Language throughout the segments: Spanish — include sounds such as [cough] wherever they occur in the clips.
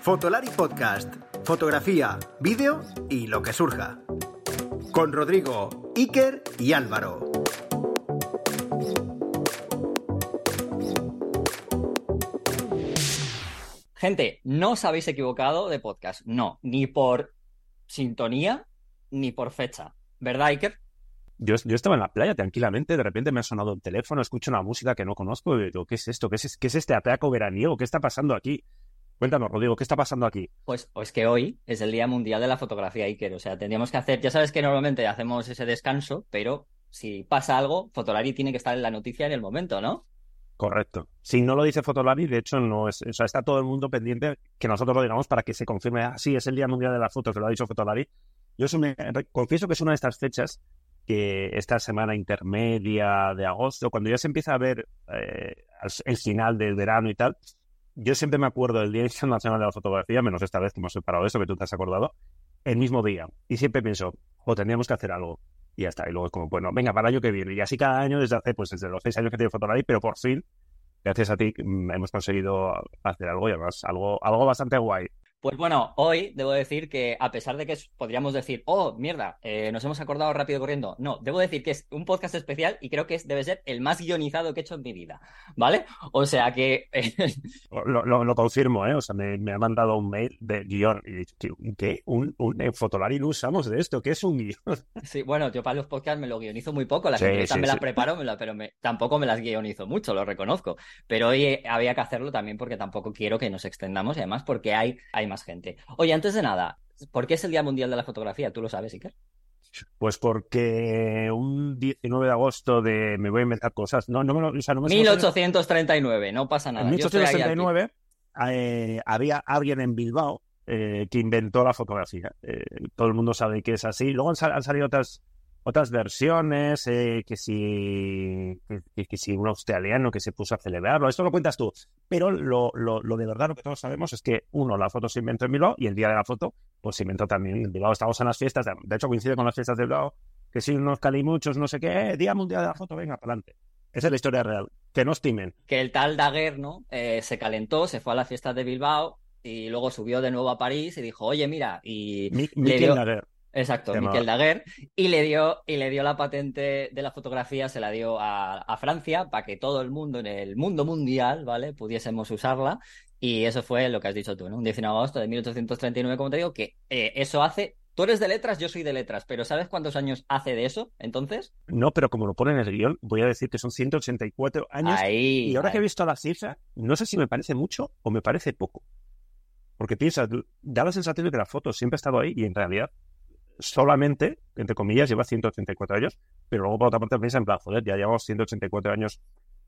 Fotolari Podcast. Fotografía, vídeo y lo que surja. Con Rodrigo, Iker y Álvaro. Gente, no os habéis equivocado de podcast. No, ni por sintonía ni por fecha. ¿Verdad, Iker? Yo, yo, estaba en la playa tranquilamente, de repente me ha sonado el teléfono, escucho una música que no conozco y digo, ¿qué es esto? ¿Qué es, qué es este ataco veraniego? ¿Qué está pasando aquí? Cuéntanos, Rodrigo, ¿qué está pasando aquí? Pues, pues que hoy es el Día Mundial de la Fotografía, Iker. O sea, tendríamos que hacer, ya sabes que normalmente hacemos ese descanso, pero si pasa algo, Fotolari tiene que estar en la noticia en el momento, ¿no? Correcto. Si no lo dice Fotolari, de hecho, no es, o sea, está todo el mundo pendiente que nosotros lo digamos para que se confirme, ah, sí, es el Día Mundial de la Foto, que lo ha dicho Fotolari. Yo me, confieso que es una de estas fechas que esta semana intermedia de agosto, cuando ya se empieza a ver eh, el final del verano y tal, yo siempre me acuerdo del Día Internacional de la Fotografía, menos esta vez que hemos separado eso, que tú te has acordado, el mismo día. Y siempre pienso, o tendríamos que hacer algo. Y ya está. Y luego es como, bueno, venga, para el año que viene. Y así cada año desde hace, pues desde los seis años que tiene Fotolari, pero por fin, gracias a ti, mm, hemos conseguido hacer algo y además algo, algo bastante guay. Pues bueno, hoy debo decir que a pesar de que podríamos decir, oh, mierda, eh, nos hemos acordado rápido corriendo, no, debo decir que es un podcast especial y creo que es, debe ser el más guionizado que he hecho en mi vida, ¿vale? O sea que... [laughs] lo, confirmo, ¿eh? O sea, me, ha mandado un mail de guion y he dicho, ¿qué? ¿Un, un en Fotolari no usamos de esto? ¿Qué es un guion? [laughs] Sí, bueno, yo para los podcasts me lo guionizo muy poco, las sí, me las preparo, pero tampoco me las guionizo mucho, lo reconozco. Pero hoy había que hacerlo también porque tampoco quiero que nos extendamos y además porque hay, hay más gente. Oye, antes de nada, ¿por qué es el Día Mundial de la Fotografía? ¿Tú lo sabes, Iker? Pues porque un 19 de agosto de me voy a inventar cosas. No, no me lo, o sea, no me 1839, no pasa nada. En 1839 eh, había alguien en Bilbao eh, que inventó la fotografía. Eh, todo el mundo sabe que es así. Luego han, han salido otras otras versiones, eh, que, si, que, si un australiano que se puso a celebrarlo, esto lo cuentas tú. Pero lo, lo, lo, de verdad, lo que todos sabemos es que, uno, la foto se inventó en Bilbao y el día de la foto, pues se inventó también en Bilbao. Estamos en las fiestas, de, hecho coincide con las fiestas de Bilbao, que si unos calimuchos, no sé qué, eh, Día Mundial de la Foto, venga, para adelante. Esa es la historia real. Que no estimen. Que el tal Daguerre, ¿no? Eh, se calentó, se fue a las fiestas de Bilbao y luego subió de nuevo a París y dijo, oye, mira, y... Daguerre. Exacto, Miquel Daguerre, y le, dio, y le dio la patente de la fotografía, se la dio a, Francia para que todo el mundo, en el mundo mundial, ¿vale? Pudiésemos usarla. Y eso fue lo que has dicho tú, ¿no? Un 19 de agosto de 1839, como te digo, que eh, eso hace Tú eres de letras, yo soy de letras, pero ¿sabes cuántos años hace de eso entonces? No, pero como lo pone en el guion, voy a decir que son 184 años. y ahora que he visto la cifra, no sé si me parece mucho o me parece poco. Porque piensa, da la sensación de que la foto siempre ha estado ahí y en realidad solamente, entre comillas, lleva 184 años, pero luego por otra parte piensa en plan, joder, ya llevamos 184 años.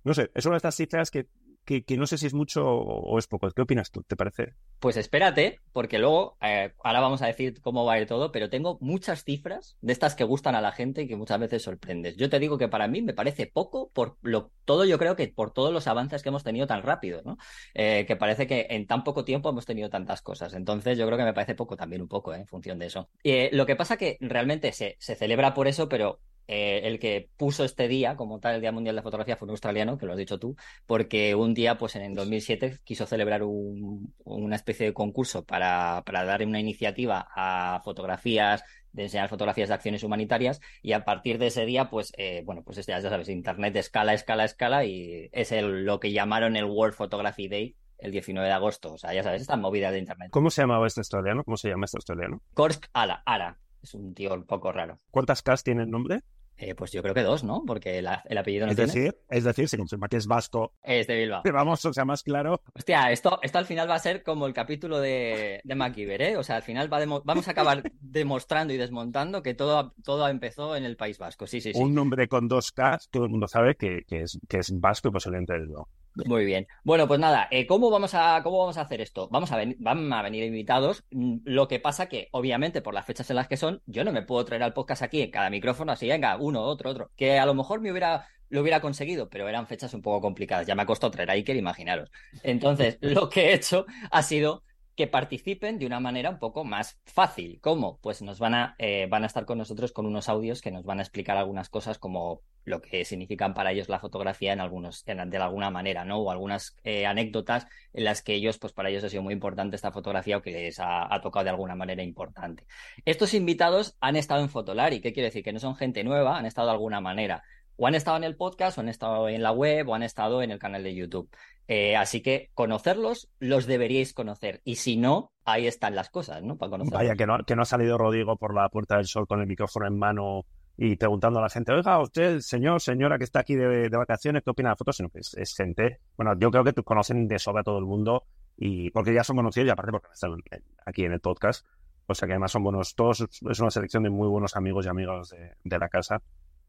No sé, es una de estas cifras que que, no sé si es mucho o es poco. ¿Qué opinas tú? ¿Te parece? Pues espérate, porque luego, eh, ahora vamos a decir cómo va a todo, pero tengo muchas cifras de estas que gustan a la gente y que muchas veces sorprendes. Yo te digo que para mí me parece poco por lo todo, yo creo que por todos los avances que hemos tenido tan rápido, ¿no? Eh, que parece que en tan poco tiempo hemos tenido tantas cosas. Entonces, yo creo que me parece poco también un poco, ¿eh? en función de eso. lo que pasa que realmente se, se celebra por eso, pero eh, el que puso este día como tal, el Día Mundial de Fotografía, fue un australiano, que lo has dicho tú, porque un día, pues en el 2007, quiso celebrar una especie de concurso para, para dar una iniciativa a fotografías de enseñar fotografías de acciones humanitarias y a partir de ese día, pues, eh, bueno, pues ya, ya sabes, Internet escala, escala, escala y es el, lo que llamaron el World Photography Day el 19 de agosto. O sea, ya sabes, esta movida de Internet. ¿Cómo se llamaba este australiano? ¿Cómo se llama este australiano? Korsk Ala, Ara. Es un tío un poco raro. ¿Cuántas Ks tiene el nombre? Eh, pues yo creo que dos, ¿no? Porque el apellido no es Decir, es decir, se confirma que es vasco. Es de Bilbao. [laughs] Vamos, o sea, más claro. Hostia, esto, esto al final va a ser como el capítulo de, de MacGyver, ¿eh? O sea, al final va vamos a acabar [laughs] demostrando y desmontando que todo, todo empezó en el País Vasco. Sí, sí, sí. Un nombre con dos K, todo el mundo sabe que, que, es, que es vasco y posiblemente el Bilbao. Muy bien. Bueno, pues nada, eh, ¿cómo, vamos a, ¿cómo vamos a hacer esto? Vamos a, van a venir invitados. Mm, lo que pasa que, obviamente, por las fechas en las que son, yo no me puedo traer al podcast aquí en cada micrófono así, venga, uno, otro, otro. Que a lo mejor me hubiera, lo hubiera conseguido, pero eran fechas un poco complicadas. Ya me ha costado traer a Iker, imaginaros. Entonces, [laughs] lo que he hecho ha sido que participen de una manera un poco más fácil. ¿Cómo? Pues nos van a, eh, van a estar con nosotros con unos audios que nos van a explicar algunas cosas como lo que significan para ellos la fotografía en algunos, de alguna manera, ¿no? O algunas eh, anécdotas en las que ellos, pues para ellos ha sido muy importante esta fotografía o que les ha, tocado de alguna manera importante. Estos invitados han estado en Fotolari, ¿qué quiere decir? Que no son gente nueva, han estado de alguna manera. O han estado en el podcast, o han estado en la web, o han estado en el canal de YouTube. Eh, así que conocerlos, los deberíais conocer. Y si no, ahí están las cosas, ¿no? Para conocerlos. Vaya, que no, ha salido Rodrigo por la Puerta del Sol con el micrófono en mano y preguntando a la gente, oiga, usted, señor, señora que está aquí de, vacaciones, ¿qué opina de la foto? Sino que es, gente, bueno, yo creo que conocen de sobra a todo el mundo y porque ya son conocidos y aparte porque están aquí en el podcast. O sea que además son buenos, todos es una selección de muy buenos amigos y amigas de la casa.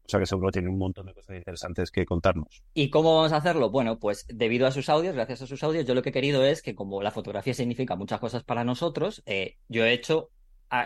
O sea que seguro tiene un montón de cosas interesantes que contarnos. ¿Y cómo vamos a hacerlo? Bueno, pues debido a sus audios, gracias a sus audios, yo lo que he querido es que como la fotografía significa muchas cosas para nosotros, eh, yo he hecho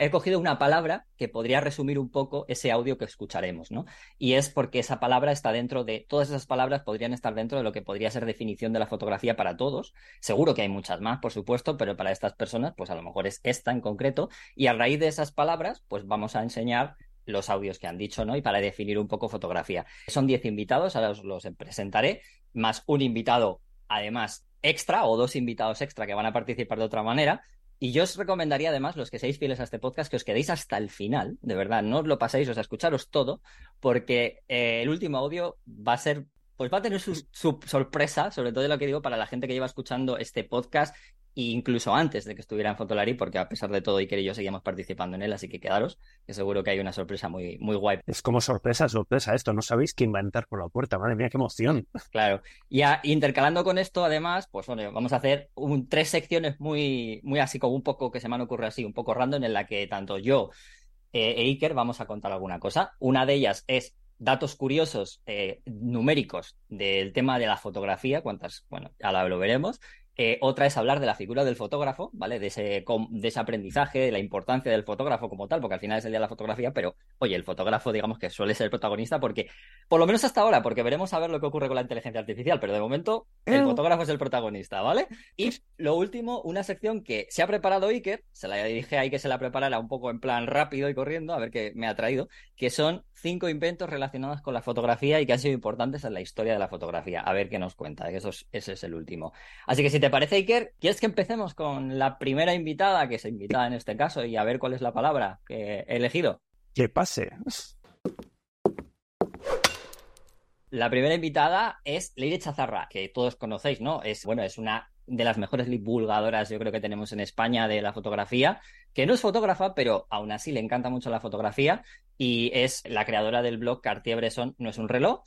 he cogido una palabra que podría resumir un poco ese audio que escucharemos, ¿no? Y es porque esa palabra está dentro de, todas esas palabras podrían estar dentro de lo que podría ser definición de la fotografía para todos. Seguro que hay muchas más, por supuesto, pero para estas personas, pues a lo mejor es esta en concreto. Y a raíz de esas palabras, pues vamos a enseñar los audios que han dicho, ¿no? Y para definir un poco fotografía. Son 10 invitados, ahora os los presentaré, más un invitado, además, extra o dos invitados extra que van a participar de otra manera. Y yo os recomendaría además, los que seáis fieles a este podcast, que os quedéis hasta el final, de verdad, no os lo paséis, o escucharos todo, porque eh, el último audio va a ser pues va a tener su, su, sorpresa, sobre todo de lo que digo para la gente que lleva escuchando este podcast incluso antes de que estuviera en Fotolari, porque a pesar de todo Iker y yo seguíamos participando en él, así que quedaros, que seguro que hay una sorpresa muy, muy guay. Es como sorpresa, sorpresa esto, no sabéis quién va a entrar por la puerta, madre mía, qué emoción. Claro, y intercalando con esto, además, pues bueno, vamos a hacer un, tres secciones muy, muy así como un poco que se me han ocurrido así, un poco random, en la que tanto yo eh, e Iker vamos a contar alguna cosa. Una de ellas es datos curiosos eh, numéricos del tema de la fotografía, cuántas, bueno, ya lo veremos. Eh, otra es hablar de la figura del fotógrafo, ¿vale? De ese, de ese aprendizaje, de la importancia del fotógrafo como tal, porque al final es el día de la fotografía, pero oye, el fotógrafo, digamos que suele ser el protagonista, porque, por lo menos hasta ahora, porque veremos a ver lo que ocurre con la inteligencia artificial, pero de momento el fotógrafo es el protagonista, ¿vale? Y lo último, una sección que se ha preparado Iker, se la dije ahí que se la preparara un poco en plan rápido y corriendo, a ver qué me ha traído, que son cinco inventos relacionados con la fotografía y que han sido importantes en la historia de la fotografía. A ver qué nos cuenta, que eso ese es el último. Así que si te parece, Iker, ¿quieres que empecemos con la primera invitada, que es invitada en este caso, y a ver cuál es la palabra que he elegido? Que pase. La primera invitada es Leire Chazarra, que todos conocéis, ¿no? Es, bueno, es una de las mejores divulgadoras, yo creo que tenemos en España de la fotografía, que no es fotógrafa, pero aún así le encanta mucho la fotografía y es la creadora del blog Cartier-Bresson no es un reloj.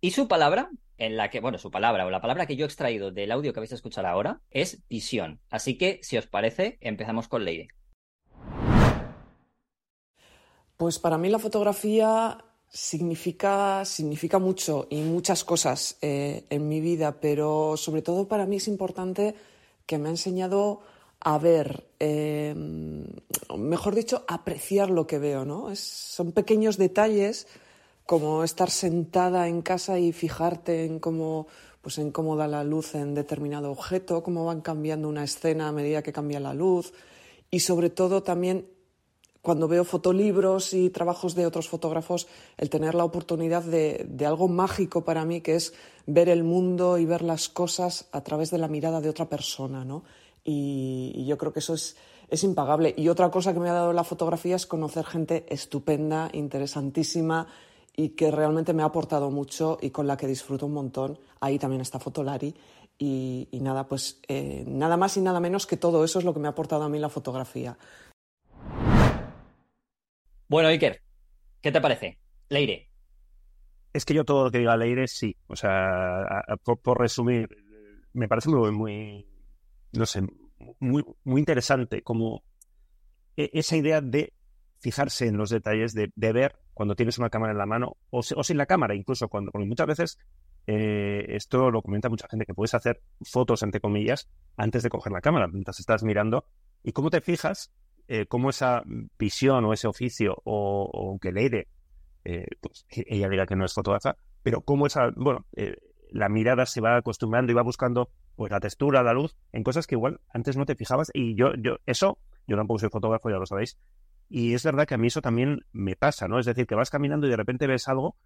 Y su palabra, en la que, bueno, su palabra o la palabra que yo he extraído del audio que vais a escuchar ahora es visión. Así que, si os parece, empezamos con Leire. Pues para mí la fotografía significa, significa mucho y muchas cosas eh, en mi vida, pero sobre todo para mí es importante que me ha enseñado a ver, em, mejor dicho, apreciar lo que veo, ¿no? son pequeños detalles como estar sentada en casa y fijarte en cómo, pues en cómo da la luz en determinado objeto, cómo van cambiando una escena a medida que cambia la luz y sobre todo también cuando veo fotolibros y trabajos de otros fotógrafos, el tener la oportunidad de, algo mágico para mí, que es ver el mundo y ver las cosas a través de la mirada de otra persona, ¿no? Y, yo creo que eso es, es impagable. Y otra cosa que me ha dado la fotografía es conocer gente estupenda, interesantísima y que realmente me ha aportado mucho y con la que disfruto un montón. Ahí también está Fotolari. Y, nada, pues eh, nada más y nada menos que todo eso es lo que me ha aportado a mí la fotografía. Bueno, Iker, ¿qué te parece? Leire. Es que yo todo lo que diga Leire, sí. O sea, por, resumir, me parece muy, muy, no sé, muy, muy interesante como e, esa idea de fijarse en los detalles, de, ver cuando tienes una cámara en la mano o, sin la cámara, incluso cuando, muchas veces eh, esto lo comenta mucha gente, que puedes hacer fotos, entre comillas, antes de coger la cámara, mientras estás mirando. ¿Y cómo te fijas eh, cómo esa visión o ese oficio o, que Leire, eh, pues ella dirá que no es fotógrafa, pero cómo esa, bueno, eh, la mirada se va acostumbrando y va buscando pues la textura, la luz, en cosas que igual antes no te fijabas. Y yo, yo, eso, yo tampoco soy fotógrafo, ya lo sabéis. Y es verdad que a mí eso también me pasa, ¿no? Es decir, que vas caminando y de repente ves algo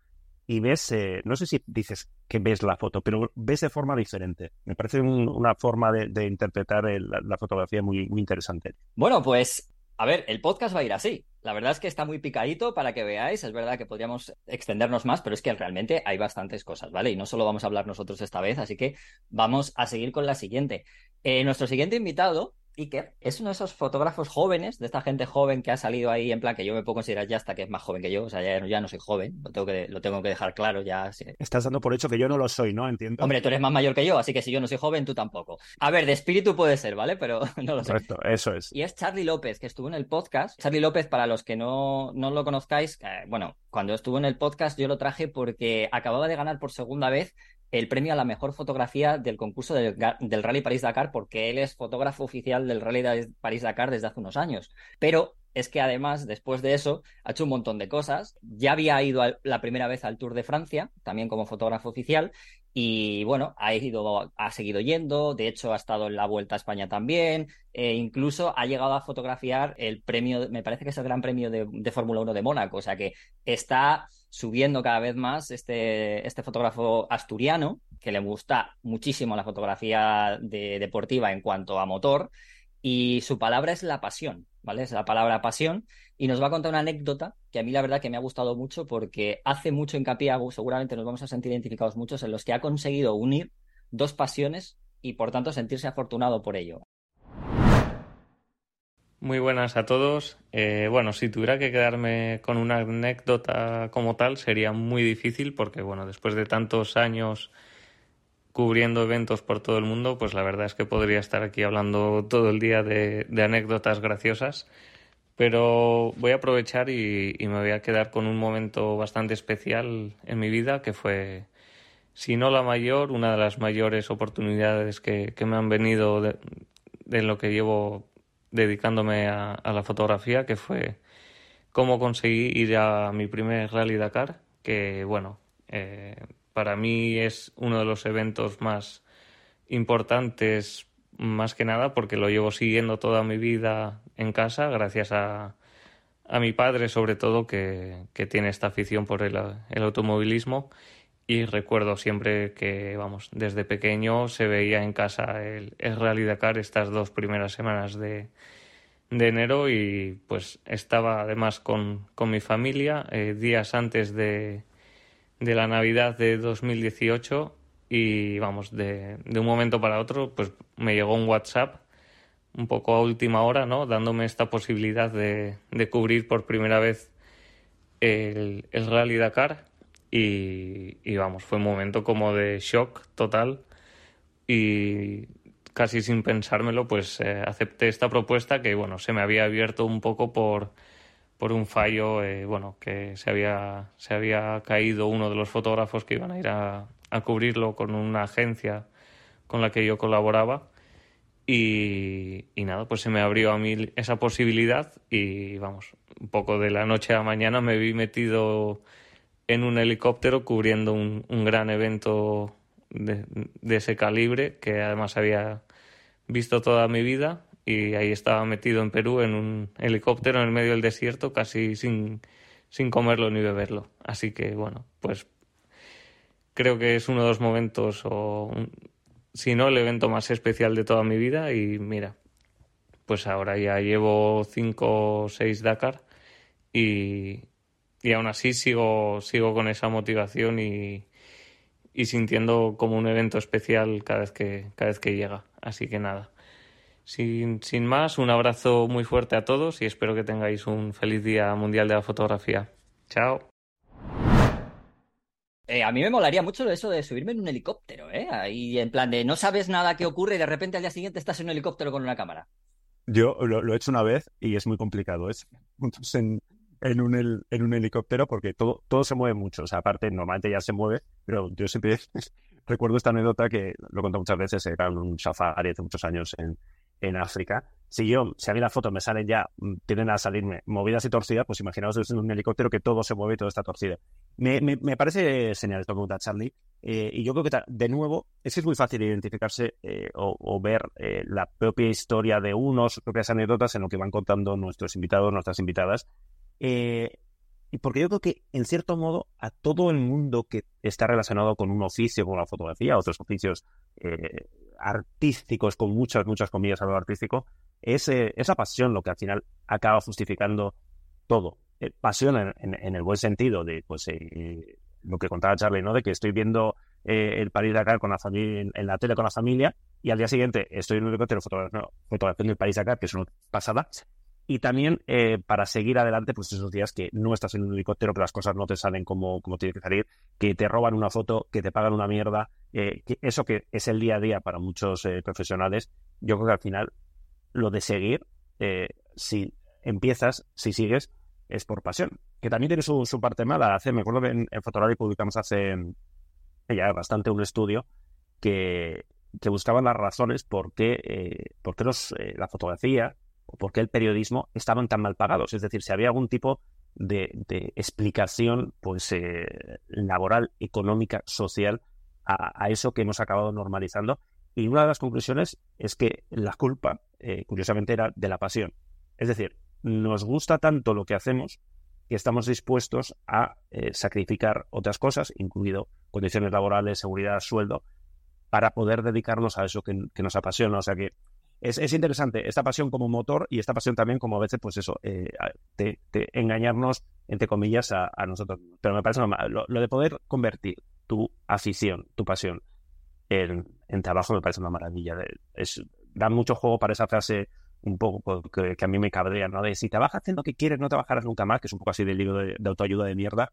y ves, eh, no sé si dices que ves la foto, pero ves de forma diferente. Me parece una forma de, interpretar la, fotografía muy, interesante. Bueno, pues a ver, el podcast va a ir así. La verdad es que está muy picadito para que veáis. Es verdad que podríamos extendernos más, pero es que realmente hay bastantes cosas, ¿vale? Y no solo vamos a hablar nosotros esta vez, así que vamos a seguir con la siguiente. Eh, nuestro siguiente invitado Iker es uno de esos fotógrafos jóvenes, de esta gente joven que ha salido ahí, en plan que yo me puedo considerar ya hasta que es más joven que yo, o sea, ya, no soy joven, lo tengo, que, lo tengo que dejar claro ya. Estás dando por hecho que yo no lo soy, ¿no? Entiendo. Hombre, tú eres más mayor que yo, así que si yo no soy joven, tú tampoco. A ver, de espíritu puede ser, ¿vale? Pero [laughs] no lo sé. Correcto, eso es. Y es Charlie López, que estuvo en el podcast. Charlie López, para los que no, no lo conozcáis, eh, bueno, cuando estuvo en el podcast yo lo traje porque acababa de ganar por segunda vez el premio a la mejor fotografía del concurso del, Rally París-Dakar porque él es fotógrafo oficial del Rally París-Dakar desde hace unos años. Pero es que además, después de eso, ha hecho un montón de cosas. Ya había ido la primera vez al Tour de Francia, también como fotógrafo oficial, y bueno, ha ido, ha seguido yendo, de hecho ha estado en la Vuelta a España también, e incluso ha llegado a fotografiar el premio, me parece que es el Gran Premio de, de Fórmula 1 de Mónaco, o sea que está subiendo cada vez más este, este fotógrafo asturiano, que le gusta muchísimo la fotografía deportiva en cuanto a motor, y su palabra es la pasión, ¿vale? Es la palabra pasión, y nos va a contar una anécdota que a mí la verdad que me ha gustado mucho porque hace mucho hincapié, seguramente nos vamos a sentir identificados muchos, en los que ha conseguido unir dos pasiones y por tanto sentirse afortunado por ello. Muy buenas a todos. Eh, bueno, si tuviera que quedarme con una anécdota como tal sería muy difícil porque, bueno, después de tantos años cubriendo eventos por todo el mundo, pues la verdad es que podría estar aquí hablando todo el día de, anécdotas graciosas. Pero voy a aprovechar y, me voy a quedar con un momento bastante especial en mi vida que fue, si no la mayor, una de las mayores oportunidades que, me han venido de, de lo que llevo dedicándome a, la fotografía, que fue cómo conseguí ir a mi primer Rally Dakar, que bueno, eh, para mí es uno de los eventos más importantes, más que nada, porque lo llevo siguiendo toda mi vida en casa, gracias a, a mi padre sobre todo, que, que tiene esta afición por el, el automovilismo y recuerdo siempre que, vamos, desde pequeño se veía en casa el, Rally Dakar estas dos primeras semanas de, enero y pues estaba además con, con mi familia eh, días antes de, de la Navidad de 2018 y vamos, de, de, un momento para otro pues me llegó un WhatsApp un poco a última hora, ¿no? Dándome esta posibilidad de, de cubrir por primera vez el, el Rally Dakar y, vamos, fue un momento como de shock total y casi sin pensármelo, pues eh, acepté esta propuesta que, bueno, se me había abierto un poco por, por un fallo, eh, bueno, que se había, se había caído uno de los fotógrafos que iban a ir a, a cubrirlo con una agencia con la que yo colaboraba. Y, y, nada, pues se me abrió a mí esa posibilidad y vamos, un poco de la noche a la mañana me vi metido en un helicóptero cubriendo un, gran evento de, ese calibre que además había visto toda mi vida y ahí estaba metido en Perú en un helicóptero en el medio del desierto casi sin, sin comerlo ni beberlo. Así que bueno, pues creo que es uno de los momentos o si no el evento más especial de toda mi vida y mira, pues ahora ya llevo cinco o seis Dakar y, y aún así sigo, sigo con esa motivación y, y sintiendo como un evento especial cada vez que, cada vez que llega. Así que nada. Sin, sin más, un abrazo muy fuerte a todos y espero que tengáis un feliz Día Mundial de la Fotografía. Chao. Eh, a mí me molaría mucho eso de subirme en un helicóptero, ¿eh? Ahí en plan de no sabes nada qué ocurre y de repente al día siguiente estás en un helicóptero con una cámara. Yo lo, he hecho una vez y es muy complicado. Es en, en un, en un helicóptero porque todo, todo se mueve mucho. O sea, aparte, normalmente ya se mueve, pero yo siempre [laughs] recuerdo esta anécdota que lo he contado muchas veces, era un safari hace muchos años en, en África. Si yo, si a mí las fotos me salen ya, mm, tienden a salirme movidas y torcidas, pues imaginaos en un helicóptero que todo se mueve y todo está torcido. Me, me, me parece señal esto que cuenta Charlie. Eh, y yo creo que, de nuevo, es que es muy fácil identificarse eh, o, o, ver eh, la propia historia de unos, propias anécdotas en lo que van contando nuestros invitados, nuestras invitadas. Eh, y porque yo creo que, en cierto modo, a todo el mundo que está relacionado con un oficio como la fotografía, otros oficios eh, artísticos, con muchas, muchas comillas a lo artístico, es eh, esa pasión lo que al final acaba justificando todo. Eh, pasión en, en, en, el buen sentido de, pues, eh, lo que contaba Charlie, ¿no? De que estoy viendo el París-Dakar con la familia, en, la tele con la familia y al día siguiente estoy en un helicóptero fotografiando el París-Dakar, que es una pasada, y también eh, para seguir adelante, pues esos días que no estás en un helicóptero, que las cosas no te salen como, como tienen que salir, que te roban una foto, que te pagan una mierda, eh, que eso que es el día a día para muchos eh, profesionales, yo creo que al final lo de seguir, eh, si empiezas, si sigues, es por pasión. Que también tiene su, su parte mala. Hace, me acuerdo que en, en publicamos hace ya bastante un estudio que, que buscaban las razones por qué, por qué los, la fotografía o por qué el periodismo estaban tan mal pagados. Es decir, si había algún tipo de, explicación pues, eh, laboral, económica, social a, a, eso que hemos acabado normalizando. Y una de las conclusiones es que la culpa, eh, curiosamente, era de la pasión. Es decir, nos gusta tanto lo que hacemos que estamos dispuestos a eh, sacrificar otras cosas, incluido condiciones laborales, seguridad, sueldo, para poder dedicarnos a eso que, que nos apasiona. O sea que es, es, interesante esta pasión como motor y esta pasión también como a veces, pues eso, eh, engañarnos, entre comillas, a, a, nosotros. Pero me parece normal. Lo, lo, de poder convertir tu afición, tu pasión en, en trabajo me parece una maravilla. Es, da mucho juego para esa frase un poco que, que, a mí me cabrea, ¿no? De si trabajas haciendo lo que quieres, no trabajarás nunca más, que es un poco así del libro de, de autoayuda de mierda.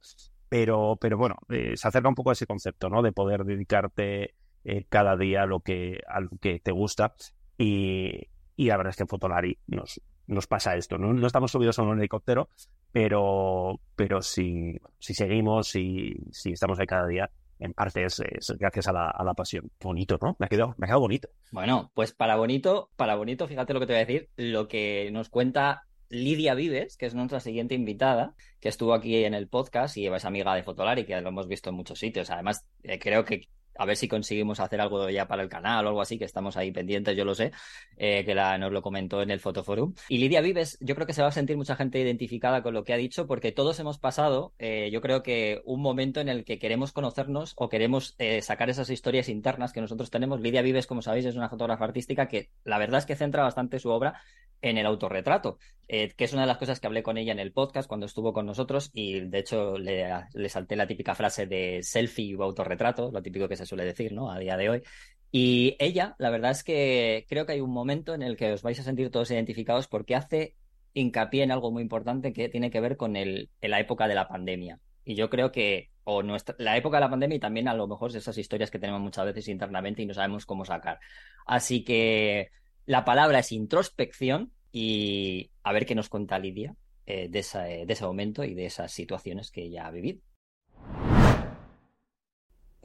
Pero, pero bueno, eh, se acerca un poco a ese concepto, ¿no? De poder dedicarte eh, cada día a lo que, a lo que te gusta y, y la verdad es que en Fotolari nos, nos pasa esto. ¿no? estamos subidos a un helicóptero, pero, pero si, si seguimos, si, si estamos ahí cada día, en parte es, gracias a la, a la, pasión. Bonito, ¿no? Me ha, quedado, me ha quedado bonito. Bueno, pues para bonito, para bonito, fíjate lo que te voy a decir, lo que nos cuenta Lidia Vives, que es nuestra siguiente invitada, que estuvo aquí en el podcast y es amiga de Fotolari, que lo hemos visto en muchos sitios. Además, eh, creo que a ver si conseguimos hacer algo ya para el canal o algo así, que estamos ahí pendientes, yo lo sé, eh, que nos lo comentó en el Fotoforum. Y Lidia Vives, yo creo que se va a sentir mucha gente identificada con lo que ha dicho, porque todos hemos pasado, eh, yo creo que un momento en el que queremos conocernos o queremos eh, sacar esas historias internas que nosotros tenemos. Lidia Vives, como sabéis, es una fotógrafa artística que la verdad es que centra bastante su obra en el autorretrato, que es una de las cosas que hablé con ella en el podcast cuando estuvo con nosotros y de hecho le, le salté la típica frase de selfie o autorretrato, lo típico que se suele decir, ¿no? A día de hoy. Y ella, la verdad es que creo que hay un momento en el que os vais a sentir todos identificados porque hace hincapié en algo muy importante que tiene que ver con el, la época de la pandemia. Y yo creo que, o nuestra, la época de la pandemia y también a lo mejor esas historias que tenemos muchas veces internamente y no sabemos cómo sacar. Así que la palabra es introspección y a ver qué nos cuenta Lidia eh, de, esa, de ese momento y de esas situaciones que ella ha vivido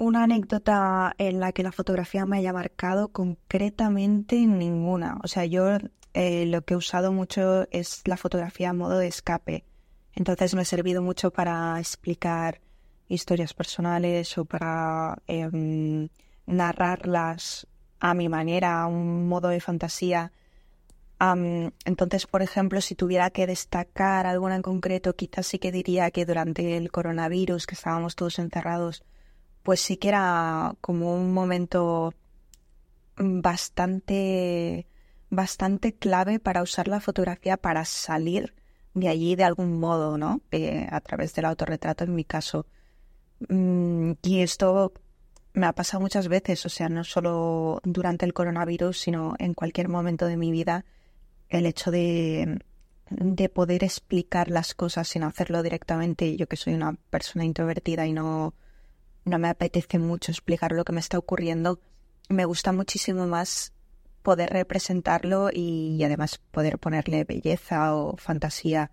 una anécdota en la que la fotografía me haya marcado concretamente ninguna. O sea, yo eh, lo que he usado mucho es la fotografía a modo de escape. Entonces me ha servido mucho para explicar historias personales o para eh, narrarlas a mi manera, a un modo de fantasía. Entonces, por ejemplo, si tuviera que destacar alguna en concreto, quizás sí que diría que durante el coronavirus, que estábamos todos encerrados, pues sí que era como un momento bastante, bastante clave para usar la fotografía para salir de allí de algún modo, ¿no? Eh, a través del autorretrato en mi caso. Mm, y esto me ha pasado muchas veces, o sea, no solo durante el coronavirus, sino en cualquier momento de mi vida, el hecho de, de poder explicar las cosas sin hacerlo directamente. Yo que soy una persona introvertida y no, no me apetece mucho explicar lo que me está ocurriendo, me gusta muchísimo más poder representarlo y, además poder ponerle belleza o fantasía,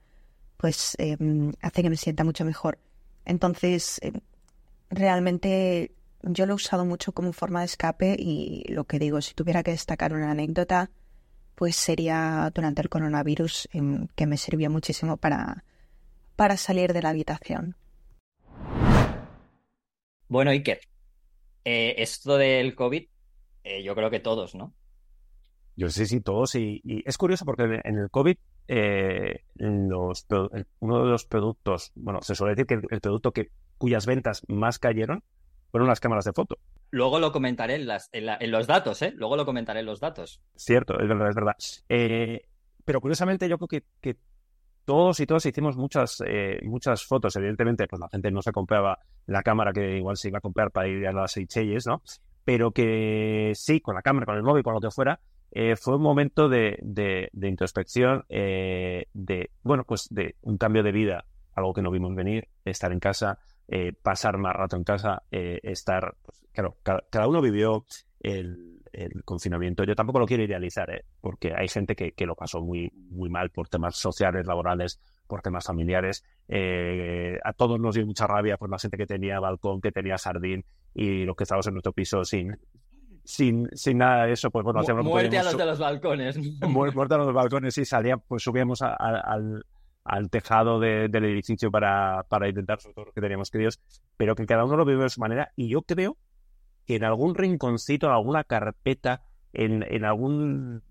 pues eh, hace que me sienta mucho mejor. Entonces, eh, realmente yo lo he usado mucho como forma de escape y lo que digo, si tuviera que destacar una anécdota, pues sería durante el coronavirus, em, que me sirvió muchísimo para, para salir de la habitación. Bueno, Iker, eh, esto del COVID, eh, yo creo que todos, ¿no? Yo sí, sí, todos. Y, es curioso porque en el COVID, eh, los, uno de los productos, bueno, se suele decir que el, producto que, cuyas ventas más cayeron fueron las cámaras de foto. Luego lo comentaré en, las, en, los datos, ¿eh? Luego lo comentaré en los datos. Cierto, es verdad, es verdad. pero curiosamente yo creo que, que todos y todas hicimos muchas, eh, muchas fotos. Evidentemente, pues la gente no se compraba la cámara que igual se iba a comprar para ir a las Seychelles, ¿no? Pero que sí, con la cámara, con el móvil, con lo que fuera, eh, fue un momento de, de, introspección, eh, de, bueno, pues de un cambio de vida, algo que no vimos venir, estar en casa, pasar más rato en casa, estar, pues, claro, cada, uno vivió el, el confinamiento. Yo tampoco lo quiero idealizar, ¿eh? porque hay gente que, que, lo pasó muy, muy mal por temas sociales, laborales, por temas familiares. Eh, a todos nos dio mucha rabia por la gente que tenía balcón, que tenía sardín y los que estábamos en nuestro piso sin, sin, sin nada de eso, pues bueno, Mu muerte a los de los balcones. [laughs] muerte a los balcones y salía, pues subíamos al, al tejado del edificio para, para intentar sobre todo lo que teníamos queridos, pero que cada uno lo vive de su manera y yo creo que en algún rinconcito, en alguna carpeta, en, en algún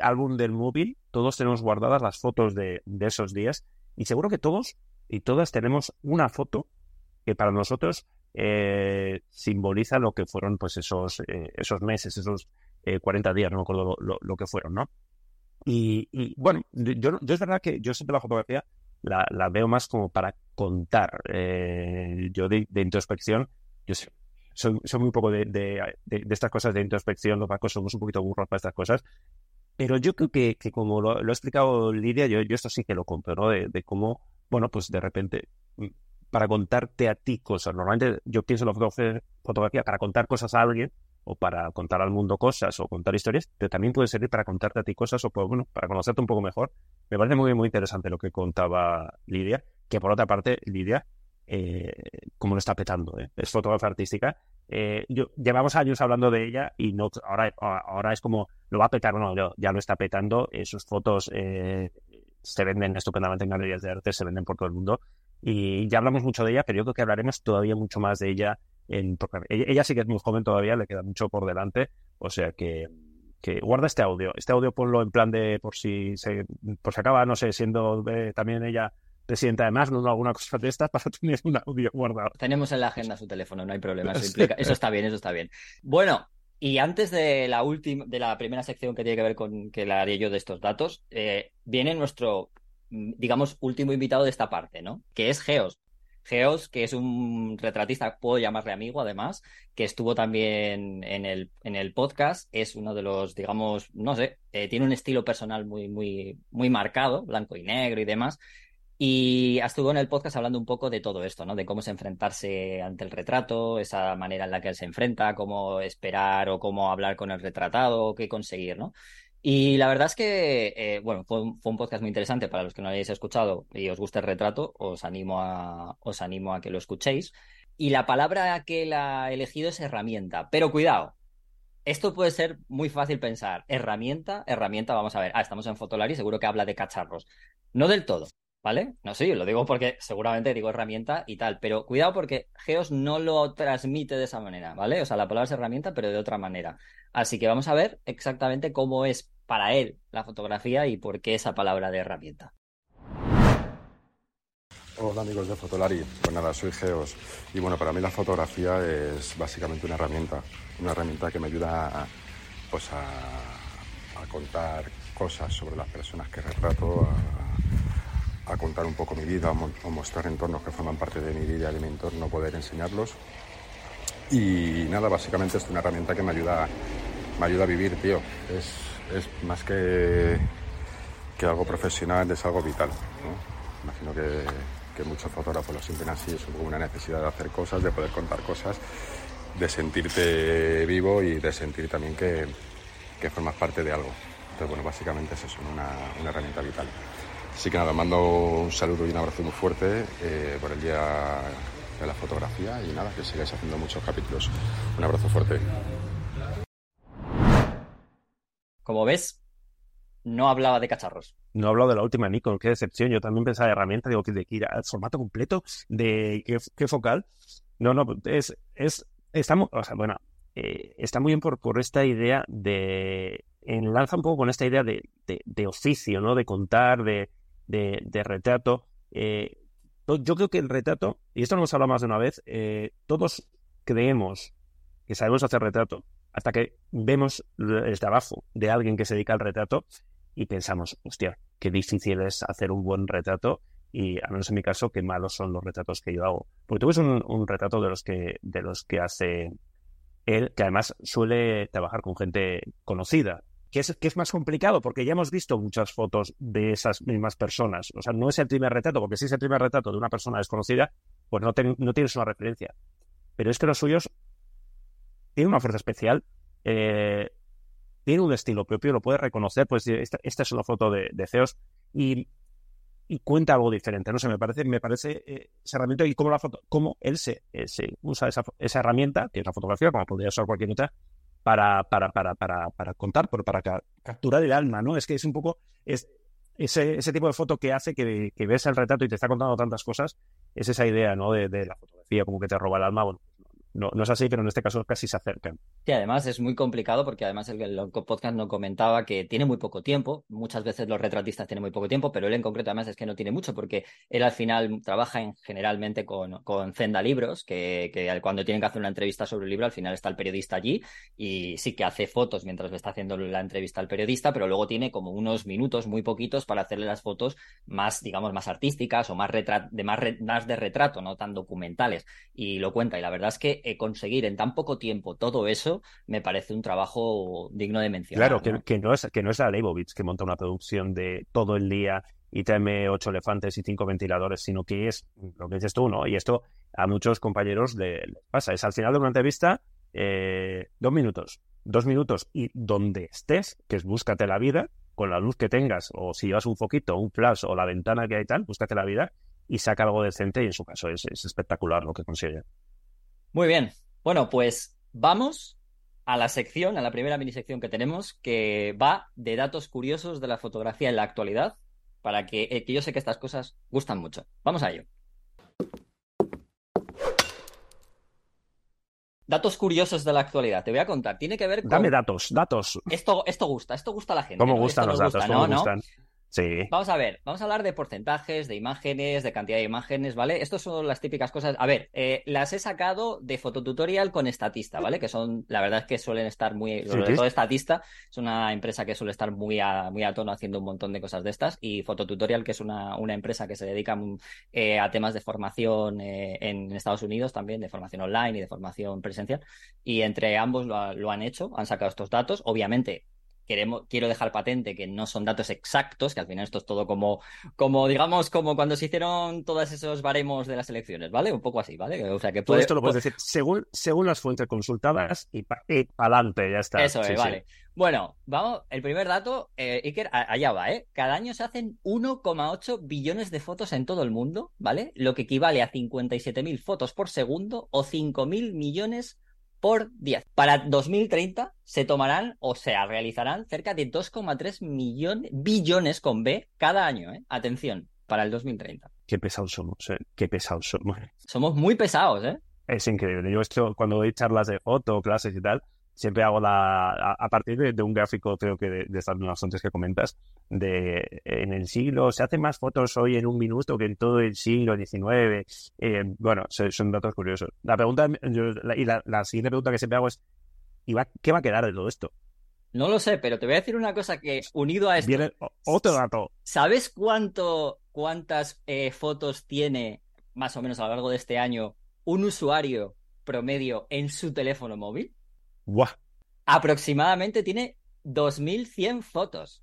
álbum del móvil, todos tenemos guardadas las fotos de, esos días y seguro que todos y todas tenemos una foto que para nosotros eh, simboliza lo que fueron pues esos, eh, esos meses, esos 40 eh, días, no me acuerdo lo, que fueron, ¿no? Y, bueno, yo, yo es verdad que yo siempre la fotografía la, la veo más como para contar. yo de, de, introspección, yo sé, son, muy poco de, de, estas cosas de introspección, los vascos somos un poquito burros para estas cosas. Pero yo creo que, que como lo, ha explicado Lidia, yo, yo esto sí que lo compro, ¿no? De, de cómo, bueno, pues de repente, para contarte a ti cosas. Normalmente yo pienso en la fotografía para contar cosas a alguien, o para contar al mundo cosas, o contar historias, pero también puede servir para contarte a ti cosas, o pues, bueno, para conocerte un poco mejor. Me parece muy, muy interesante lo que contaba Lidia, que por otra parte, Lidia, eh, como lo está petando. ¿eh? Es fotógrafa artística. Eh, yo, llevamos años hablando de ella y no ahora, ahora es como lo va a petar, no, ya lo está petando. sus fotos se venden estupendamente en galerías de arte, se venden por todo el mundo. Y ya hablamos mucho de ella, pero yo creo que hablaremos todavía mucho más de ella. En, ella, sí que es muy joven todavía, le queda mucho por delante. O sea que, que guarda este audio. Este audio ponlo en plan de por si se, por si acaba, no sé, siendo también ella presidenta además, no alguna cosa de estas para [laughs] tener un audio guardado. Tenemos en la agenda su teléfono, no hay problema. Eso, eso está bien, eso está bien. Bueno, y antes de la última, de la primera sección que tiene que ver con que la haré yo de estos datos, eh, viene nuestro, mm, digamos, último invitado de esta parte, ¿no? Que es Geos. Geos, que es un retratista, puedo llamarle amigo además, que estuvo también en el, en el podcast, es uno de los, digamos, no sé, eh, tiene un estilo personal muy, muy, muy marcado, blanco y negro y demás, y estuvo en el podcast hablando un poco de todo esto, ¿no? De cómo es enfrentarse ante el retrato, esa manera en la que él se enfrenta, cómo esperar o cómo hablar con el retratado, qué conseguir, ¿no? Y la verdad es que, eh, bueno, fue un, podcast muy interesante para los que no lo hayáis escuchado y os guste el retrato, os animo a, os animo a que lo escuchéis. Y la palabra que él ha elegido es herramienta, pero cuidado, esto puede ser muy fácil pensar. Herramienta, herramienta, vamos a ver. Ah, estamos en Fotolari, seguro que habla de cacharros. No del todo. ¿Vale? No sé, yo lo digo porque seguramente digo herramienta y tal, pero cuidado porque Geos no lo transmite de esa manera, ¿vale? O sea, la palabra es herramienta, pero de otra manera. Así que vamos a ver exactamente cómo es para él la fotografía y por qué esa palabra de herramienta. Hola amigos de Fotolari, pues nada, soy Geos y bueno, para mí la fotografía es básicamente una herramienta, una herramienta que me ayuda pues a, a contar cosas sobre las personas que retrato, a contar un poco mi vida, o mostrar entornos que forman parte de mi vida de mi entorno, poder enseñarlos. Y nada, básicamente es una herramienta que me ayuda, me ayuda a vivir, tío. Es, es más que, que algo profesional, es algo vital. Imagino que, que muchos fotógrafos lo sienten así, es como una necesidad de hacer cosas, de poder contar cosas, de sentirte vivo y de sentir también que, que formas parte de algo. Entonces, bueno, básicamente es eso, una, una herramienta vital. Así que nada, mando un saludo y un abrazo muy fuerte eh, por el día de la fotografía y nada, que sigáis haciendo muchos capítulos. Un abrazo fuerte. Como ves, no hablaba de cacharros. No hablado de la última Nikon, qué decepción. Yo también pensaba de herramienta, digo que de que ir al formato completo, de qué, focal. No, no, es, es, estamos, o sea, bueno, eh, está muy bien por, por esta idea de, enlaza un poco con esta idea de, de, oficio, ¿no? De contar, de, de, retrato. Eh, yo creo que el retrato, y esto lo hemos hablado más de una vez, eh, todos creemos que sabemos hacer retrato hasta que vemos el trabajo de alguien que se dedica al retrato y pensamos, hostia, qué difícil es hacer un buen retrato y, al menos en mi caso, qué malos son los retratos que yo hago. Porque tú ves un, retrato de los que, de los que hace él, que además suele trabajar con gente conocida, que es, que es más complicado porque ya hemos visto muchas fotos de esas mismas personas. O sea, no es el primer retrato, porque si es el primer retrato de una persona desconocida, pues no, no tienes una referencia. Pero es que los suyos tienen una fuerza especial eh, tiene un estilo propio, lo puedes reconocer, pues esta, es una foto de, de CEOs y, cuenta algo diferente, no sé, me parece, me parece eh, esa herramienta y cómo la foto, cómo él se, eh, se usa esa, esa, herramienta, que es la fotografía, como podría usar cualquier otra, para, para, para, para, para contar, para capturar el alma, ¿no? Es que es un poco, es, ese, ese tipo de foto que hace que, que, ves el retrato y te está contando tantas cosas, es esa idea, ¿no? De, de la fotografía, como que te roba el alma, bueno, no, no es así, pero en este caso casi se acercan. Sí, además es muy complicado porque además el, podcast nos comentaba que tiene muy poco tiempo. Muchas veces los retratistas tienen muy poco tiempo, pero él en concreto además es que no tiene mucho porque él al final trabaja en, generalmente con, con Zenda Libros, que, que, cuando tienen que hacer una entrevista sobre el libro al final está el periodista allí y sí que hace fotos mientras le está haciendo la entrevista al periodista, pero luego tiene como unos minutos muy poquitos para hacerle las fotos más, digamos, más artísticas o más, de, más, más de retrato, no tan documentales. Y lo cuenta y la verdad es que eh, conseguir en tan poco tiempo todo eso me parece un trabajo digno de mencionar. Claro, Que, que, no es, que no es la Leibovitz que monta una producción de todo el día y tráeme ocho elefantes y cinco ventiladores, sino que es lo que dices tú, ¿no? Y esto a muchos compañeros les pasa. Es al final de una entrevista, eh, dos minutos, dos minutos y donde estés, que es búscate la vida, con la luz que tengas, o si llevas un foquito, un flash o la ventana que hay tal, búscate la vida y saca algo decente y en su caso es, es espectacular lo que consigue. Muy bien. Bueno, pues vamos a la sección, a la primera mini sección que tenemos, que va de datos curiosos de la fotografía en la actualidad, para que, eh, que yo sé que estas cosas gustan mucho. Vamos a ello. Datos curiosos de la actualidad. Te voy a contar. Tiene que ver con. Dame datos, datos. Esto, esto gusta, esto gusta a la gente. ¿Cómo gustan los datos? ¿Cómo gustan? Sí. Vamos a ver, vamos a hablar de porcentajes, de imágenes, de cantidad de imágenes, ¿vale? Estas son las típicas cosas. A ver, eh, las he sacado de fototutorial con Estatista, ¿vale? Que son, la verdad es que suelen estar muy, sobre todo Estatista, es una empresa que suele estar muy a, muy a tono haciendo un montón de cosas de estas, y Fototutorial, que es una, una empresa que se dedica eh, a temas de formación eh, en Estados Unidos también, de formación online y de formación presencial, y entre ambos lo, lo han hecho, han sacado estos datos, obviamente quiero dejar patente que no son datos exactos, que al final esto es todo como, como digamos, como cuando se hicieron todos esos baremos de las elecciones, ¿vale? Un poco así, ¿vale? O sea, que Todo esto lo puedes decir según, según las fuentes consultadas y para adelante, ya está. Eso es, vale. Bueno, vamos, el primer dato, eh, Iker, allá va, ¿eh? Cada año se hacen 1,8 billones de fotos en todo el mundo, ¿vale? Lo que equivale a 57.000 fotos por segundo o 5.000 millones por 10. Para 2030 se tomarán o se realizarán cerca de 2,3 millones, billones con B cada año. ¿eh? Atención, para el 2030. Qué pesados somos, ¿eh? Qué pesados somos. Somos muy pesados, ¿eh? Es increíble. Yo esto, cuando doy charlas de foto, clases y tal, siempre hago la, a, partir de, un gráfico, creo que de, de estas nuevas fuentes que comentas, de en el siglo, se hacen más fotos hoy en un minuto que en todo el siglo XIX. Eh, bueno, son, datos curiosos. La pregunta, y la, siguiente pregunta que siempre hago es, ¿y ¿qué va a quedar de todo esto? No lo sé, pero te voy a decir una cosa que unido a esto. Viene otro dato. ¿Sabes cuánto, cuántas eh, fotos tiene más o menos a lo largo de este año un usuario promedio en su teléfono móvil? Aproximadamente tiene 2.100 fotos.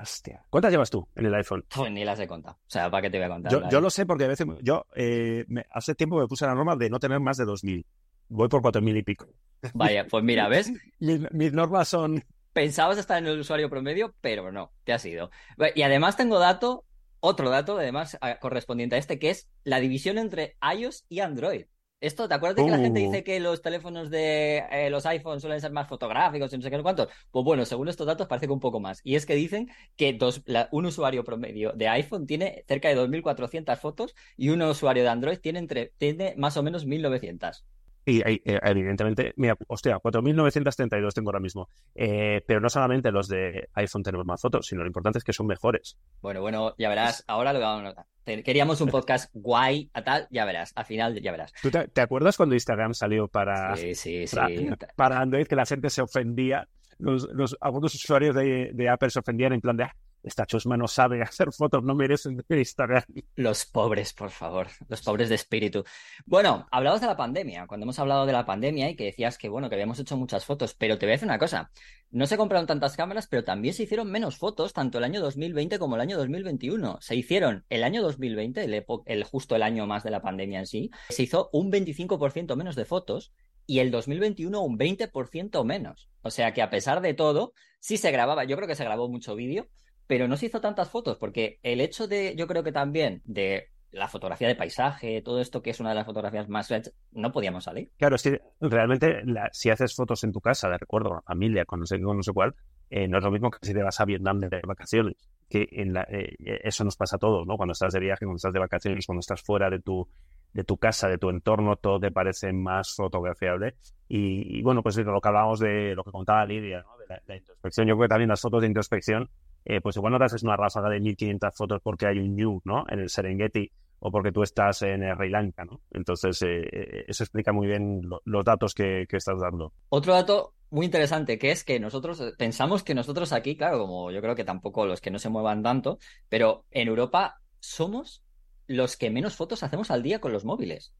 Hostia. ¿Cuántas llevas tú en el iPhone? Pues ni las he contado. O sea, ¿para qué te voy a contar? Yo, lo sé porque a veces. Yo eh, hace tiempo me puse la norma de no tener más de 2.000. Voy por 4.000 y pico. Vaya, pues mira, ¿ves? [laughs] mis, normas son. Pensabas estar en el usuario promedio, pero no, te has ido. Y además tengo dato, otro dato, además correspondiente a este, que es la división entre iOS y Android. Esto, ¿te acuerdas de que la gente Uh. dice que los teléfonos de eh, los iPhones suelen ser más fotográficos y no sé qué no cuántos? Pues bueno, según estos datos parece que un poco más. Y es que dicen que dos, la- un usuario promedio de iPhone tiene cerca de 2.400 fotos y un usuario de Android tiene, entre, tiene más o menos 1.900. Y eh, evidentemente, mira, hostia, 4.932 tengo ahora mismo. Eh, pero no solamente los de iPhone tenemos más fotos, sino lo importante es que son mejores. Bueno, bueno, ya verás. Ahora lo vamos a notar. Queríamos un podcast [laughs] guay, a tal, ya verás. Al final, ya verás. ¿Tú te, te acuerdas cuando Instagram salió para, Sí, sí, sí. para, para Android que la gente se ofendía? Los, los, algunos usuarios de, de Apple se ofendían en plan de, "Ah, esta chusma no sabe [laughs] hacer fotos, no merecen Instagram. Los pobres, por favor, los pobres de espíritu. Bueno, hablabas de la pandemia, cuando hemos hablado de la pandemia y que decías que, bueno, que habíamos hecho muchas fotos, pero te voy a decir una cosa, no se compraron tantas cámaras, pero también se hicieron menos fotos, tanto el año 2020 como el año 2021. Se hicieron el año 2020, el, epo- el justo el año más de la pandemia en sí, se hizo un 25% menos de fotos y el 2021 un 20% menos. O sea que a pesar de todo, sí se grababa, yo creo que se grabó mucho vídeo, pero no se hizo tantas fotos porque el hecho de, yo creo que también de la fotografía de paisaje, todo esto que es una de las fotografías más no podíamos salir. Claro, es que realmente la- si haces fotos en tu casa, de recuerdo, con la familia, con no sé con no sé cuál, eh, no es lo mismo que si te vas a Vietnam de vacaciones. Que en la, eh, eso nos pasa a todos, ¿no? Cuando estás de viaje, cuando estás de vacaciones, cuando estás fuera de tu, de tu casa, de tu entorno, todo te parece más fotografiable. Y, y bueno, pues lo que hablábamos de lo que contaba Lidia, ¿no? De la, la introspección. Yo creo que también las fotos de introspección, eh, pues igual no te haces una ráfaga de 1500 fotos porque hay un new, ¿no? En el Serengeti o porque tú estás en eh, Sri Lanka, ¿no? Entonces, eh, eso explica muy bien lo- los datos que, que estás dando. Otro dato muy interesante que es que nosotros pensamos que nosotros aquí, claro, como yo creo que tampoco los que no se muevan tanto, pero en Europa somos los que menos fotos hacemos al día con los móviles.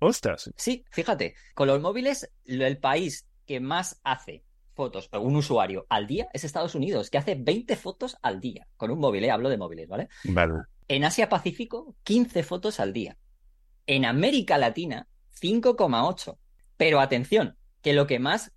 ¡Ostras! Sí, fíjate, con los móviles el país que más hace fotos, o un usuario al día es Estados Unidos, que hace 20 fotos al día con un móvil, ¿eh? hablo de móviles, ¿vale? Vale. En Asia Pacífico, 15 fotos al día. En América Latina, 5,8. Pero atención, que lo que más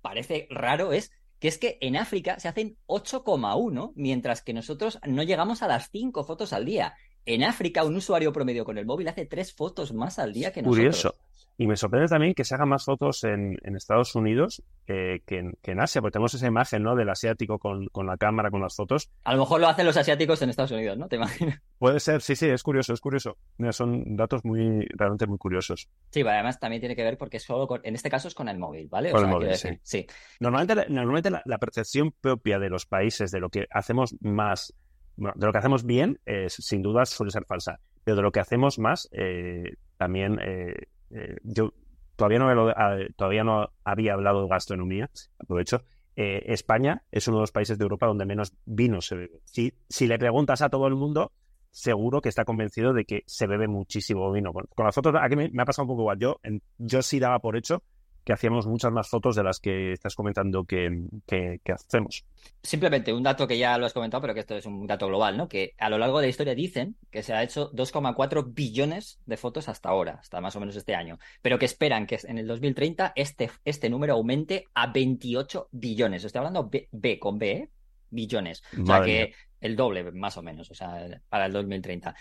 parece raro es que es que en África se hacen 8,1, mientras que nosotros no llegamos a las 5 fotos al día. En África, un usuario promedio con el móvil hace 3 fotos más al día que nosotros. Curioso. Y me sorprende también que se hagan más fotos en, en Estados Unidos que, en, que en Asia, porque tenemos esa imagen, ¿no? Del asiático con, con la cámara, con las fotos. A lo mejor lo hacen los asiáticos en Estados Unidos, ¿no? ¿Te imaginas? Puede ser, sí, sí, es curioso, es curioso. Son datos muy, realmente muy curiosos. Sí, pero además también tiene que ver porque solo con- en este caso es con el móvil, ¿vale? O Con el sea, móvil, quiero decir, sí. Normalmente, la- normalmente la, la percepción propia de los países de lo que hacemos más, bueno, de lo que hacemos bien, eh, sin duda suele ser falsa. Pero de lo que hacemos más, eh, también, eh, eh, yo todavía no, ah, todavía no había hablado de gastronomía, aprovecho. Eh, España es uno de los países de Europa donde menos vino se bebe. Si, si le preguntas a todo el mundo, seguro que está convencido de que se bebe muchísimo vino. Con, con las fotos, aquí me, ha pasado un poco igual. Yo, yo sí daba por hecho que hacíamos muchas más fotos de las que estás comentando que, que- que hacemos. Simplemente un dato que ya lo has comentado, pero que esto es un dato global, ¿no? Que a lo largo de la historia dicen que se ha hecho 2,4 billones de fotos hasta ahora, hasta más o menos este año, pero que esperan que en el 2030 este, este número aumente a 28 billones. Estoy hablando B, B con B, ¿eh? Billones. O sea Madre que mía. el doble, más o menos, o sea, para el 2030.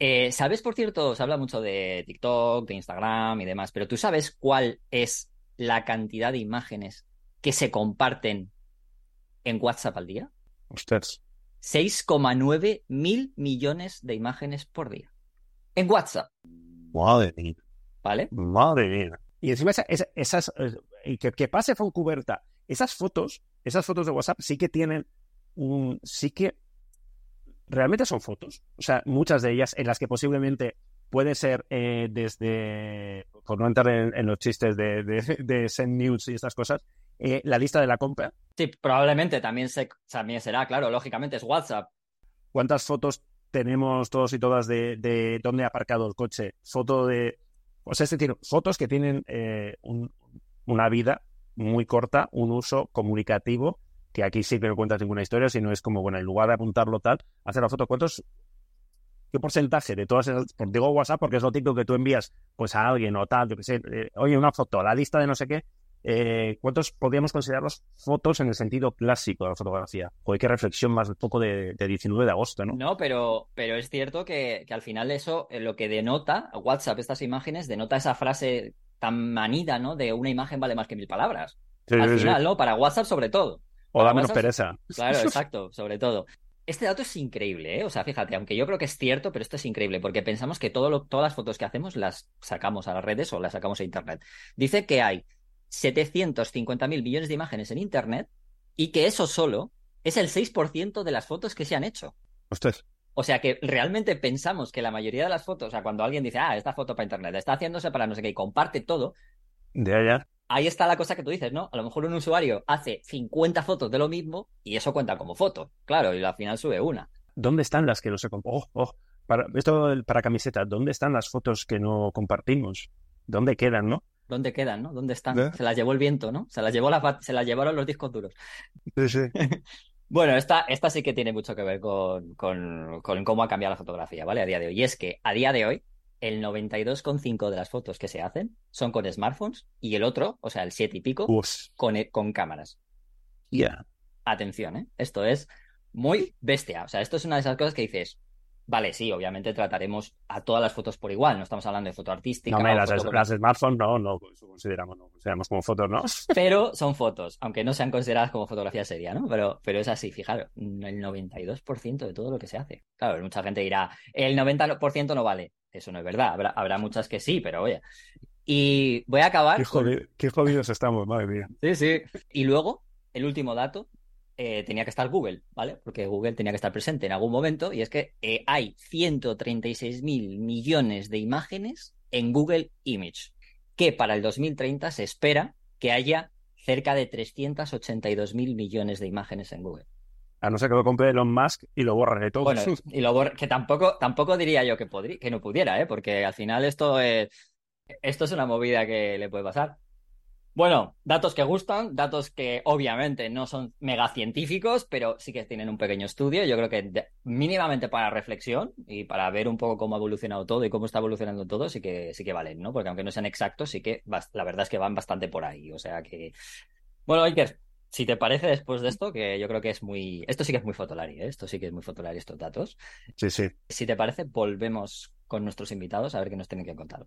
Eh, ¿Sabes, por cierto, se habla mucho de TikTok, de Instagram y demás, pero tú sabes cuál es la cantidad de imágenes que se comparten en WhatsApp al día? Ostras. 6,9 mil millones de imágenes por día. En WhatsApp, Madre mía. ¿vale? Madre mía. Y encima esa- esa- esas, eh, y que, que pase Foncuberta, esas fotos, esas fotos de WhatsApp sí que tienen un, sí que realmente son fotos. O sea, muchas de ellas en las que posiblemente puede ser eh, desde, por no entrar en, en los chistes de, de, de Send News y estas cosas, eh, la lista de la compra. Sí, probablemente también, se, también será, claro, lógicamente es WhatsApp. ¿Cuántas fotos tenemos todos y todas de, de dónde ha aparcado el coche? Foto de... O sea, es decir, fotos que tienen eh, un- una vida muy corta, un uso comunicativo, que aquí sí que no cuentas ninguna historia, sino es como, bueno, en lugar de apuntarlo tal, hacer la foto. ¿Cuántos... ¿Qué porcentaje de todas esas... digo WhatsApp porque es lo típico que tú envías pues a alguien o tal, yo que sé, eh, oye, una foto, la lista de no sé qué, eh, ¿cuántos podríamos considerarlos fotos en el sentido clásico de la fotografía? Joder, qué reflexión más un poco de, 19 de agosto, ¿no? No, pero, pero es cierto que, al final eso eh, lo que denota, WhatsApp, estas imágenes, denota esa frase tan manida, ¿no? De una imagen vale más que mil palabras. al final, ¿no? Para WhatsApp sobre todo. O da menos pereza. Claro, [laughs] exacto, sobre todo. Este dato es increíble, ¿eh? O sea, fíjate, aunque yo creo que es cierto, pero esto es increíble, porque pensamos que todo todas las fotos que hacemos las sacamos a las redes o las sacamos a Internet. Dice que hay 750.000 millones de imágenes en Internet y que eso solo es el 6% de las fotos que se han hecho. Usted. O sea que realmente pensamos que la mayoría de las fotos, o sea, cuando alguien dice, ah, esta foto para Internet, está haciéndose para no sé qué, y comparte todo. De allá ahí está la cosa que tú dices, ¿no? A lo mejor un usuario hace 50 fotos de lo mismo y eso cuenta como foto, claro, y al final sube una. ¿Dónde están las que no se comparten? Oh, oh, para, esto para camiseta, ¿dónde están las fotos que no compartimos? ¿Dónde quedan, no? ¿Dónde quedan, no? ¿Dónde están? ¿Eh? Se las llevó el viento, ¿no? Se las, llevó la, se las llevaron los discos duros. Sí, sí. [laughs] bueno, esta, esta sí que tiene mucho que ver con, con, con cómo ha cambiado la fotografía, ¿vale? A día de hoy. Y es que a día de hoy el 92,5 de las fotos que se hacen son con smartphones y el otro, o sea, el 7 y pico, con, e, con cámaras. Ya. Atención, ¿eh? Esto es muy bestia. O sea, esto es una de esas cosas que dices, vale, sí, obviamente trataremos a todas las fotos por igual. No estamos hablando de foto artística. No, las, smartphones no, no consideramos, no consideramos como fotos, ¿no? [laughs] Pero son fotos, aunque no sean consideradas como fotografía seria, ¿no? Pero, pero es así, fijaros, el 92% de todo lo que se hace. Claro, mucha gente dirá, el 90% no vale. Eso no es verdad. Habrá, habrá muchas que sí, pero oye. Y voy a acabar. Qué, jodidos estamos, madre mía. Sí, sí. Y luego, el último dato, eh, tenía que estar Google, ¿vale? Porque Google tenía que estar presente en algún momento, y es que eh, hay 136 mil millones de imágenes en Google Image, que para el 2030 se espera que haya cerca de 382 mil millones de imágenes en Google. A no ser que lo compre Elon Musk y lo borre de todo. Bueno, [laughs] y lo borre, que tampoco, tampoco diría yo que, que no pudiera, ¿eh? porque al final esto es, esto es una movida que le puede pasar. Bueno, datos que gustan, datos que obviamente no son mega científicos, pero sí que tienen un pequeño estudio. Yo creo que mínimamente para reflexión y para ver un poco cómo ha evolucionado todo y cómo está evolucionando todo, sí que sí que valen, ¿no? Porque aunque no sean exactos, sí que la verdad es que van bastante por ahí. O sea que. Bueno, Iker, si te parece después de esto, que yo creo que es muy. Esto sí que es muy fotolari, ¿eh? esto sí que es muy fotolari, estos datos. Sí, sí. Si te parece, volvemos con nuestros invitados a ver qué nos tienen que contar.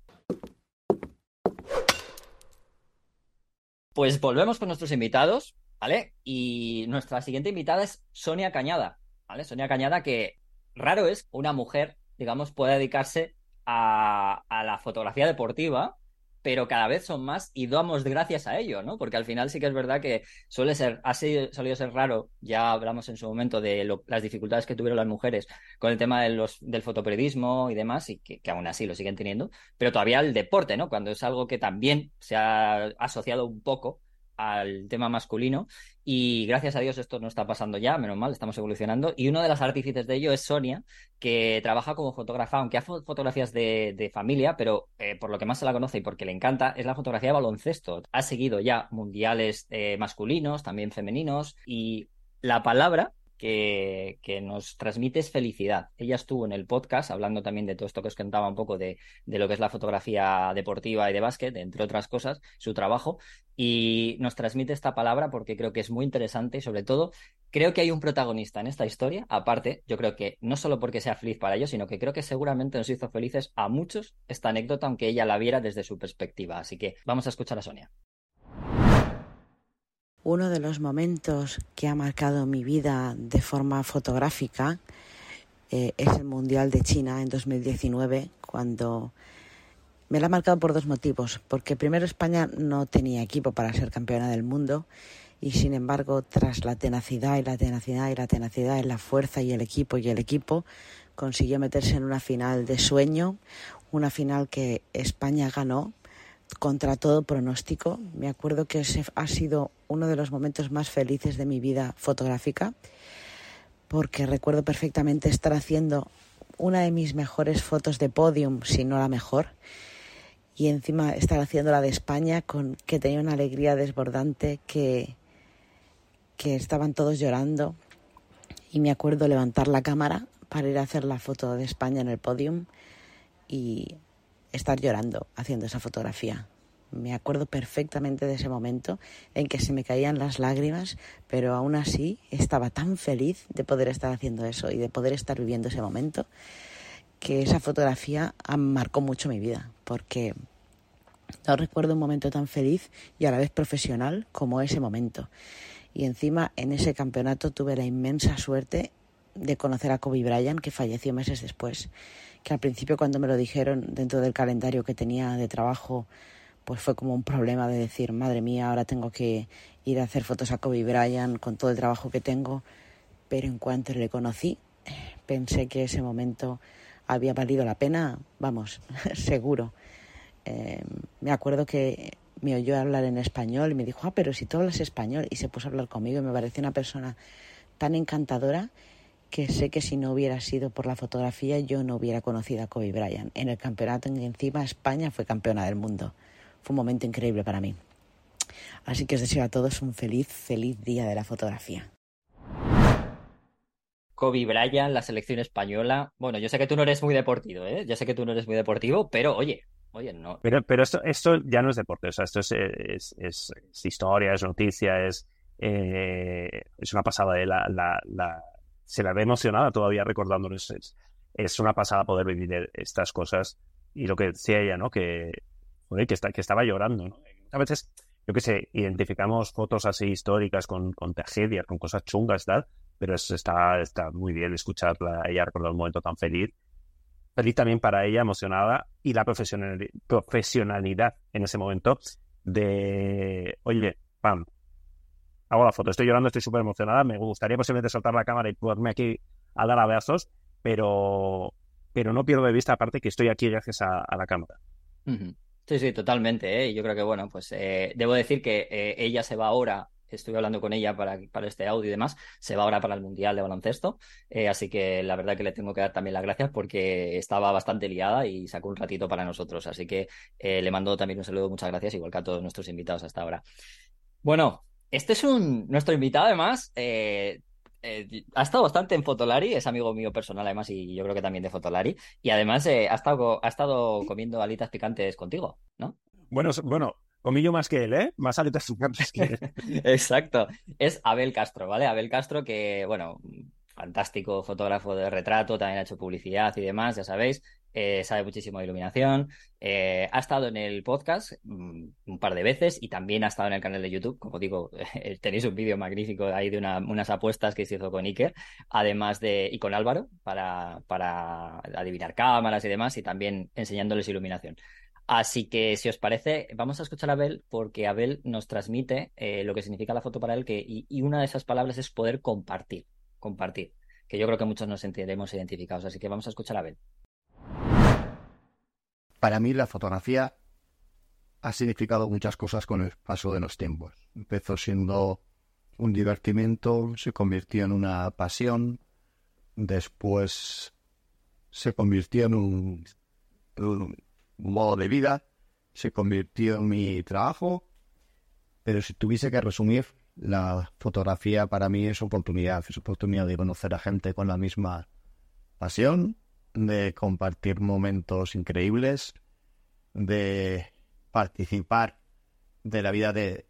Pues volvemos con nuestros invitados, ¿vale? Y nuestra siguiente invitada es Sonia Cañada, ¿vale? Sonia Cañada, que raro es una mujer, digamos, pueda dedicarse a, a la fotografía deportiva pero cada vez son más y damos gracias a ello, ¿no? Porque al final sí que es verdad que suele ser, ha sido, solido ser raro, ya hablamos en su momento de las dificultades que tuvieron las mujeres con el tema de los, del fotoperiodismo y demás, y que, que, aún así lo siguen teniendo, pero todavía el deporte, ¿no? Cuando es algo que también se ha asociado un poco al tema masculino y gracias a Dios esto no está pasando ya, menos mal, estamos evolucionando. Y uno de los artífices de ello es Sonia, que trabaja como fotógrafa, aunque hace fotografías de, familia, pero eh, por lo que más se la conoce y porque le encanta es la fotografía de baloncesto. Ha seguido ya mundiales eh, masculinos, también femeninos, y la palabra que, nos transmite felicidad. Ella estuvo en el podcast hablando también de todo esto que os contaba un poco de, lo que es la fotografía deportiva y de básquet, entre otras cosas, su trabajo, y nos transmite esta palabra porque creo que es muy interesante y sobre todo creo que hay un protagonista en esta historia, aparte, yo creo que no solo porque sea feliz para ellos, sino que creo que seguramente nos hizo felices a muchos esta anécdota, aunque ella la viera desde su perspectiva. Así que vamos a escuchar a Sonia. Uno de los momentos que ha marcado mi vida de forma fotográfica eh, es el Mundial de China en 2019, cuando me la ha marcado por dos motivos. Porque primero España no tenía equipo para ser campeona del mundo y sin embargo tras la tenacidad y la tenacidad y la tenacidad y la fuerza y el equipo y el equipo consiguió meterse en una final de sueño, una final que España ganó contra todo pronóstico. Me acuerdo que ese ha sido uno de los momentos más felices de mi vida fotográfica, porque recuerdo perfectamente estar haciendo una de mis mejores fotos de podium, si no la mejor, y encima estar haciendo la de España, con que tenía una alegría desbordante, que, que estaban todos llorando, y me acuerdo levantar la cámara para ir a hacer la foto de España en el podium y estar llorando haciendo esa fotografía. Me acuerdo perfectamente de ese momento en que se me caían las lágrimas, pero aún así estaba tan feliz de poder estar haciendo eso y de poder estar viviendo ese momento que esa fotografía marcó mucho mi vida, porque no recuerdo un momento tan feliz y a la vez profesional como ese momento. Y encima en ese campeonato tuve la inmensa suerte de conocer a Kobe Bryant, que falleció meses después. Que al principio cuando me lo dijeron dentro del calendario que tenía de trabajo pues fue como un problema de decir, madre mía, ahora tengo que ir a hacer fotos a Kobe Bryant con todo el trabajo que tengo. Pero en cuanto le conocí, pensé que ese momento había valido la pena, vamos, [laughs] seguro. Eh, me acuerdo que me oyó hablar en español y me dijo, ah, pero si tú hablas español, y se puso a hablar conmigo y me pareció una persona tan encantadora que sé que si no hubiera sido por la fotografía yo no hubiera conocido a Kobe Bryant. En el campeonato en encima España fue campeona del mundo. Fue un momento increíble para mí. Así que os deseo a todos un feliz, feliz día de la fotografía. Kobe Bryant, la selección española. Bueno, yo sé que tú no eres muy deportivo, ¿eh? Yo sé que tú no eres muy deportivo, pero oye, oye, no. Pero, pero esto, esto ya no es deporte, o sea, esto es, es, es, historia, es noticia, es, eh, es una pasada. ¿eh? La, la, la, se la ve emocionada todavía recordándonos. Es, una pasada poder vivir estas cosas. Y lo que decía ella, ¿no? Que que, está, que estaba llorando. ¿no? A veces, yo que sé, identificamos fotos así históricas con, con tragedias, con cosas chungas tal, pero está, está muy bien escucharla, ella recordar un momento tan feliz. Feliz también para ella, emocionada, y la profesionalidad en ese momento de, oye, pam, hago la foto, estoy llorando, estoy súper emocionada, me gustaría posiblemente soltar la cámara y ponerme aquí a dar abrazos, pero, pero no pierdo de vista aparte que estoy aquí gracias a, la cámara. Sí, sí, totalmente. ¿eh? Yo creo que, bueno, pues eh, debo decir que eh, ella se va ahora, estuve hablando con ella para, para este audio y demás, se va ahora para el Mundial de Baloncesto, eh, así que la verdad que le tengo que dar también las gracias porque estaba bastante liada y sacó un ratito para nosotros, así que le mando también un saludo, muchas gracias, igual que a todos nuestros invitados hasta ahora. Bueno, este es un nuestro invitado además. Eh, ha estado bastante en Fotolari, es amigo mío personal además y yo creo que también de Fotolari. Y además eh, ha, estado, ha estado comiendo alitas picantes contigo, ¿no? Bueno, bueno, comí yo más que él, ¿eh? Más alitas picantes que él. [laughs] Exacto. Es Abel Castro, ¿vale? Abel Castro que, bueno, fantástico fotógrafo de retrato, también ha hecho publicidad y demás, ya sabéis. Eh, sabe muchísimo de iluminación, eh, ha estado en el podcast mm, un par de veces y también ha estado en el canal de YouTube. Como digo, [laughs] tenéis un vídeo magnífico ahí de unas apuestas que se hizo con Iker, además de, y con Álvaro, para, para adivinar cámaras y demás, y también enseñándoles iluminación. Así que, si os parece, vamos a escuchar a Abel porque Abel nos transmite eh, lo que significa la foto para él que, y, y, una de esas palabras es poder compartir, compartir, que yo creo que muchos nos sentiremos identificados. Así que vamos a escuchar a Abel. Para mí la fotografía ha significado muchas cosas con el paso de los tiempos. Empezó siendo un divertimento, se convirtió en una pasión, después se convirtió en un, modo de vida, se convirtió en mi trabajo, pero si tuviese que resumir, la fotografía para mí es oportunidad, es oportunidad de conocer a gente con la misma pasión, de compartir momentos increíbles, de participar de la vida de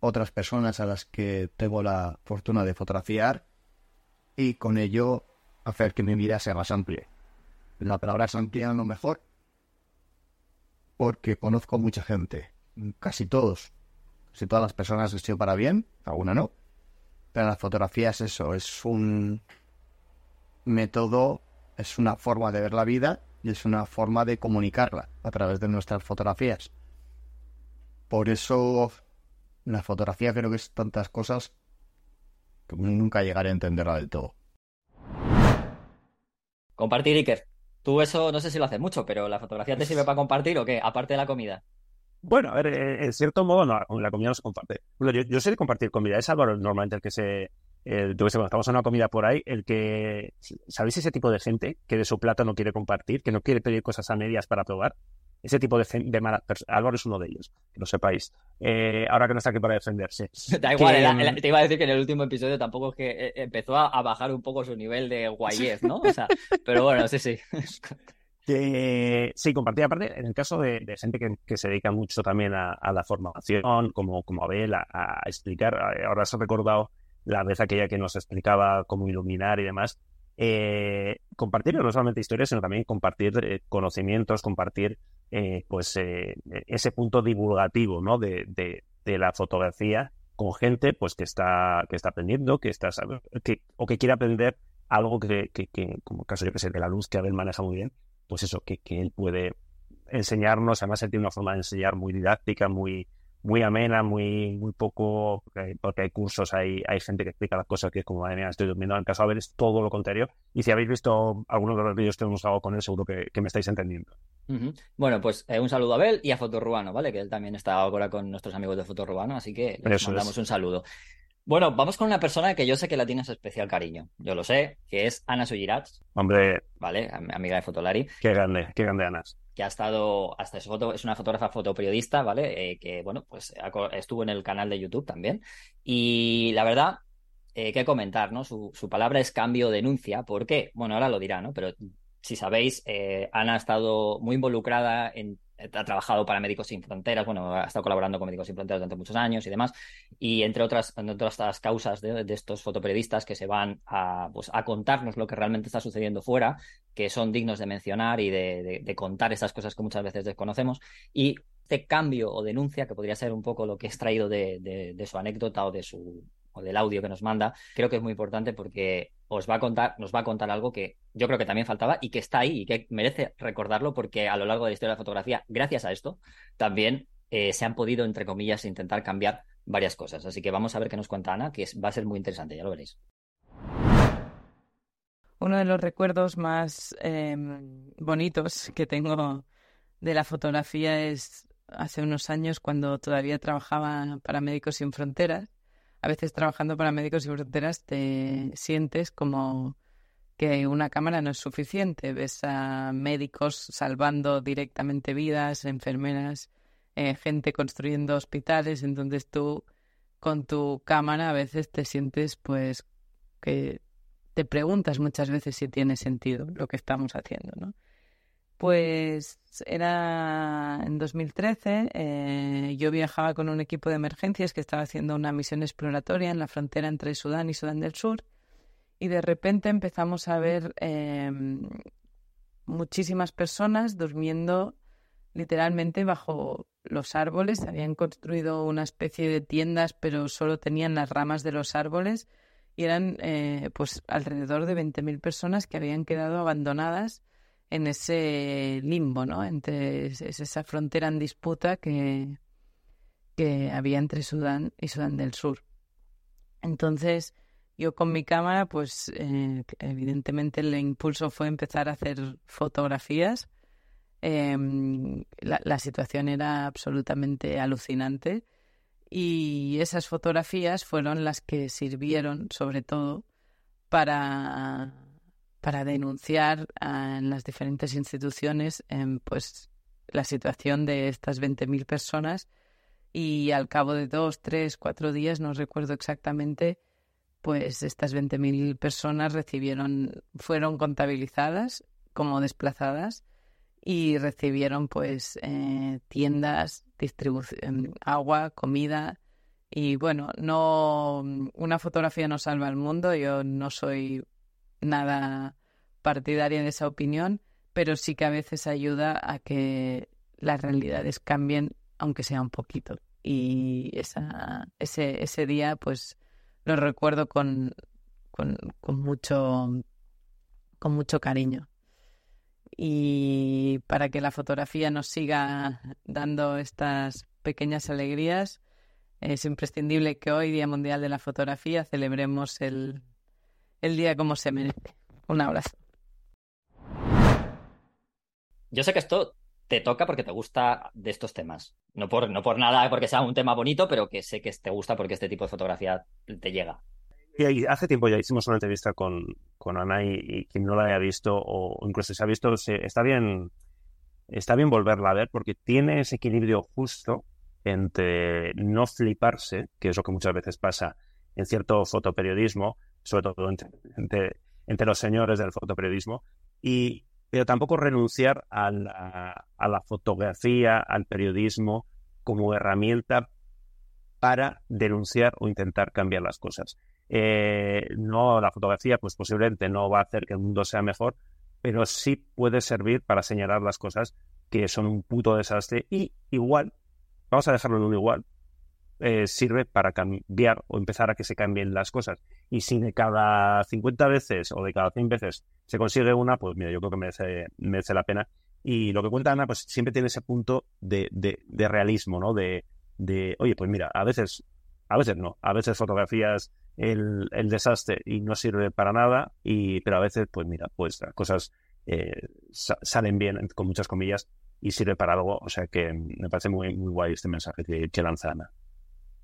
otras personas a las que tengo la fortuna de fotografiar y con ello hacer que mi vida sea más amplia. La palabra es amplia lo mejor porque conozco mucha gente, casi todos, casi todas las personas que estoy para bien, alguna no. Pero la fotografía es eso, es un método es una forma de ver la vida y es una forma de comunicarla a través de nuestras fotografías. Por eso la fotografía creo que es tantas cosas que nunca llegaré a entenderla del todo. Compartir, Iker. Tú eso no sé si lo haces mucho, pero ¿la fotografía te sirve para compartir o qué? Aparte de la comida. Bueno, a ver, en cierto modo no, la comida no se comparte. Yo, yo sé de compartir comida, es Álvaro normalmente el que se, eh, cuando estamos en una comida por ahí, el que, ¿sabéis ese tipo de gente que de su plato no quiere compartir, que no quiere pedir cosas a medias para probar? Ese tipo de, de malas personas. Álvaro es uno de ellos, que lo sepáis. Eh, ahora que no está aquí para defenderse. [laughs] Da igual, te iba a decir que en el último episodio tampoco es que eh, empezó a, bajar un poco su nivel de guayez, ¿no? O sea, pero bueno, sí, sí. [laughs] sí, compartir aparte, en el caso de, gente que, se dedica mucho también a, la formación, como, como Abel, a, a, explicar, ahora se ha recordado la vez aquella que nos explicaba cómo iluminar y demás, eh, compartir no solamente historias, sino también compartir eh, conocimientos, compartir eh, pues ese punto divulgativo ¿no? de, de, la fotografía con gente pues que está, que está aprendiendo, que está que, o que quiere aprender algo que, que, que como el caso que de la luz que Abel maneja muy bien, pues eso, que, que él puede enseñarnos, además él tiene una forma de enseñar muy didáctica, muy, muy amena, muy, muy poco, porque hay, cursos, hay, hay gente que explica las cosas que es como, madre mía, estoy durmiendo. En el caso de Abel es todo lo contrario. Y si habéis visto algunos de los vídeos que hemos hago con él, seguro que, me estáis entendiendo. Bueno, pues eh, un saludo a Abel y a Fotorruano, ¿vale? Que él también está ahora con nuestros amigos de Fotorruano, así que les mandamos un saludo. Bueno, vamos con una persona que yo sé que la tienes especial cariño. Yo lo sé, que es Ana Suyirats. Hombre. Vale, amiga de Fotolari. Qué grande, qué grande Ana que ha estado, hasta es, foto, es una fotógrafa fotoperiodista, ¿vale? Eh, que, bueno, pues estuvo en el canal de YouTube también. Y la verdad, eh, qué comentar, ¿no? Su, su, palabra es cambio denuncia. ¿Por qué? Bueno, ahora lo dirá, ¿no? Pero si sabéis, eh, Ana ha estado muy involucrada en ha trabajado para Médicos Sin Fronteras, bueno, ha estado colaborando con Médicos Sin Fronteras durante muchos años y demás, y entre otras, entre otras causas de, estos fotoperiodistas que se van a, pues, a contarnos lo que realmente está sucediendo fuera, que son dignos de mencionar y de, contar esas cosas que muchas veces desconocemos, y este cambio o denuncia, que podría ser un poco lo que he extraído de su anécdota o de su o del audio que nos manda, creo que es muy importante porque os va a contar, nos va a contar algo que yo creo que también faltaba y que está ahí y que merece recordarlo porque a lo largo de la historia de la fotografía, gracias a esto, también eh, se han podido, entre comillas, intentar cambiar varias cosas. Así que vamos a ver qué nos cuenta Ana, que va a ser muy interesante, ya lo veréis. Uno de los recuerdos más em, bonitos que tengo de la fotografía es hace unos años cuando todavía trabajaba para Médicos Sin Fronteras a veces trabajando para Médicos Sin Fronteras te sientes como que una cámara no es suficiente. Ves a médicos salvando directamente vidas, enfermeras, eh, gente construyendo hospitales, entonces tú con tu cámara a veces te sientes pues que te preguntas muchas veces si tiene sentido lo que estamos haciendo, ¿no? Pues era en 2013, eh, yo viajaba con un equipo de emergencias que estaba haciendo una misión exploratoria en la frontera entre Sudán y Sudán del Sur y de repente empezamos a ver em, muchísimas personas durmiendo literalmente bajo los árboles. Habían construido una especie de tiendas, pero solo tenían las ramas de los árboles y eran eh, pues alrededor de 20.000 personas que habían quedado abandonadas en ese limbo, ¿no? Entre esa frontera en disputa que, que había entre Sudán y Sudán del Sur. Entonces, yo con mi cámara, pues eh, evidentemente el impulso fue empezar a hacer fotografías. Em, la, situación era absolutamente alucinante y esas fotografías fueron las que sirvieron sobre todo para para denunciar en las diferentes instituciones pues la situación de estas 20.000 personas. Y al cabo de dos, tres, cuatro días, no recuerdo exactamente, pues estas 20.000 personas recibieron, fueron contabilizadas como desplazadas y recibieron pues eh, tiendas, distribución, agua, comida. Y bueno, no una fotografía no salva el mundo, yo no soy nada partidaria de esa opinión, pero sí que a veces ayuda a que las realidades cambien, aunque sea un poquito. Y esa, ese, ese día, pues, lo recuerdo con, con, mucho, con mucho cariño. Y para que la fotografía nos siga dando estas pequeñas alegrías, es imprescindible que hoy, Día Mundial de la Fotografía, celebremos el, el día como se merece. Un abrazo. Yo sé que esto te toca porque te gusta de estos temas. No por, no por nada, porque sea un tema bonito, pero que sé que te gusta porque este tipo de fotografía te llega. Y hace tiempo ya hicimos una entrevista con, con Ana y, quien no la haya visto o incluso se ha visto, está bien está bien volverla a ver porque tiene ese equilibrio justo entre no fliparse, que es lo que muchas veces pasa en cierto fotoperiodismo, sobre todo entre, entre, los señores del fotoperiodismo, y pero tampoco renunciar a la, a la fotografía, al periodismo como herramienta para denunciar o intentar cambiar las cosas. Eh, no, la fotografía, pues posiblemente no va a hacer que el mundo sea mejor, pero sí puede servir para señalar las cosas que son un puto desastre y igual, vamos a dejarlo en un igual, eh, sirve para cambiar o empezar a que se cambien las cosas. Y si de cada 50 veces o de cada 100 veces se consigue una, pues mira, yo creo que merece, merece la pena. Y lo que cuenta Ana, pues siempre tiene ese punto de, de, realismo, ¿no? De, de, oye, pues mira, a veces, a veces no, a veces fotografías el, el desastre y no sirve para nada, y, pero a veces, pues mira, pues las cosas eh, salen bien, con muchas comillas, y sirve para algo, o sea que me parece muy, muy guay este mensaje que, que lanza Ana.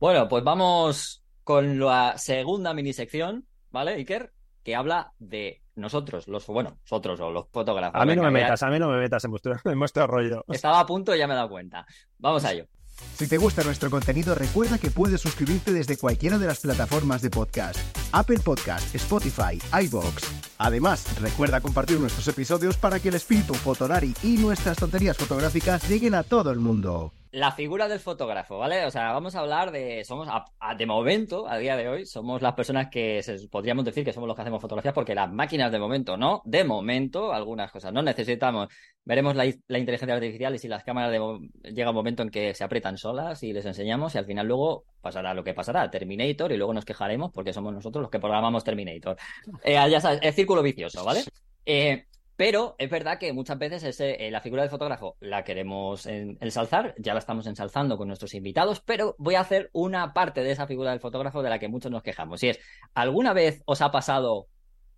Bueno, pues vamos con la segunda mini sección, ¿vale, Iker? Que habla de nosotros, los, bueno, nosotros o los fotógrafos. A mí no me metas, a mí no me metas en vuestro, en vuestro rollo. Estaba a punto y ya me he dado cuenta. Vamos a ello. Si te gusta nuestro contenido, recuerda que puedes suscribirte desde cualquiera de las plataformas de podcast. Apple Podcast, Spotify, iVoox. Además, recuerda compartir nuestros episodios para que el espíritu Fotolari y nuestras tonterías fotográficas lleguen a todo el mundo la figura del fotógrafo, ¿vale? O sea, vamos a hablar de, somos, de momento, a día de hoy, somos las personas que podríamos decir que somos los que hacemos fotografías, porque las máquinas de momento no, de momento, algunas cosas no necesitamos. Veremos la, inteligencia artificial y si las cámaras de, llega un momento en que se aprietan solas y les enseñamos y al final luego pasará lo que pasará, Terminator, y luego nos quejaremos porque somos nosotros los que programamos Terminator. Eh, ya sabes, es círculo vicioso, ¿vale? Eh, pero es verdad que muchas veces ese, eh, la figura del fotógrafo la queremos ensalzar, ya la estamos ensalzando con nuestros invitados, pero voy a hacer una parte de esa figura del fotógrafo de la que muchos nos quejamos. Y es, ¿alguna vez os ha pasado,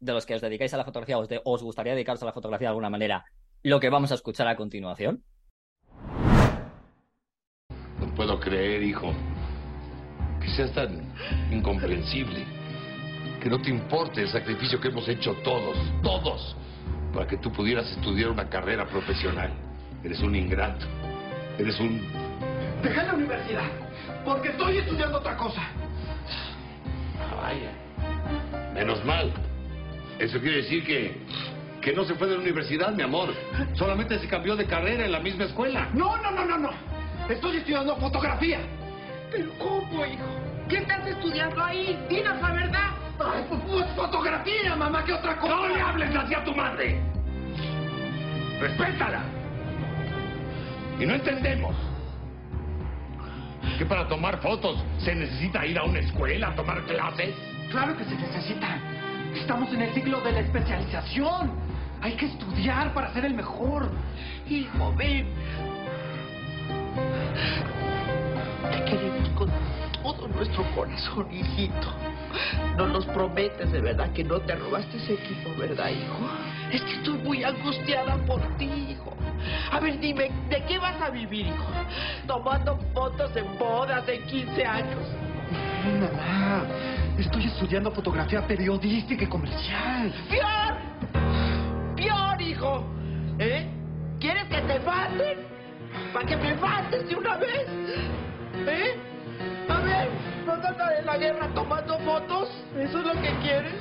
de los que os dedicáis a la fotografía, os, de, os gustaría dedicaros a la fotografía de alguna manera, lo que vamos a escuchar a continuación? No puedo creer, hijo, que seas tan incomprensible, que no te importe el sacrificio que hemos hecho todos, todos para que tú pudieras estudiar una carrera profesional. Eres un ingrato. Eres un... Deja la universidad, porque estoy estudiando otra cosa. Ah, vaya. Menos mal. Eso quiere decir que, que no se fue de la universidad, mi amor. Solamente se cambió de carrera en la misma escuela. No, no, no, no, no. Estoy estudiando fotografía. Pero ¿cómo, hijo? ¿Qué estás estudiando ahí? Dinos la verdad. Ay, pues, fotografía, mamá, ¿qué otra cosa? No le hables así a tu madre. Respétala. Y no entendemos que para tomar fotos se necesita ir a una escuela a tomar clases. Claro que se necesita. Estamos en el ciclo de la especialización. Hay que estudiar para ser el mejor. Hijo, ven. Te queremos con todo nuestro corazón, hijito. No nos prometes de verdad que no te robaste ese equipo, ¿verdad, hijo? Es que estoy muy angustiada por ti, hijo. A ver, dime, ¿de qué vas a vivir, hijo? Tomando fotos en bodas de 15 años. Mamá, estoy estudiando fotografía periodística y comercial. ¡Pior! ¡Pior, hijo! ¿Eh? ¿Quieres que te maten? ¿Para que me mates de una vez? ¿Eh? A ver, ¿no andas en la guerra tomando fotos? ¿Eso es lo que quieres?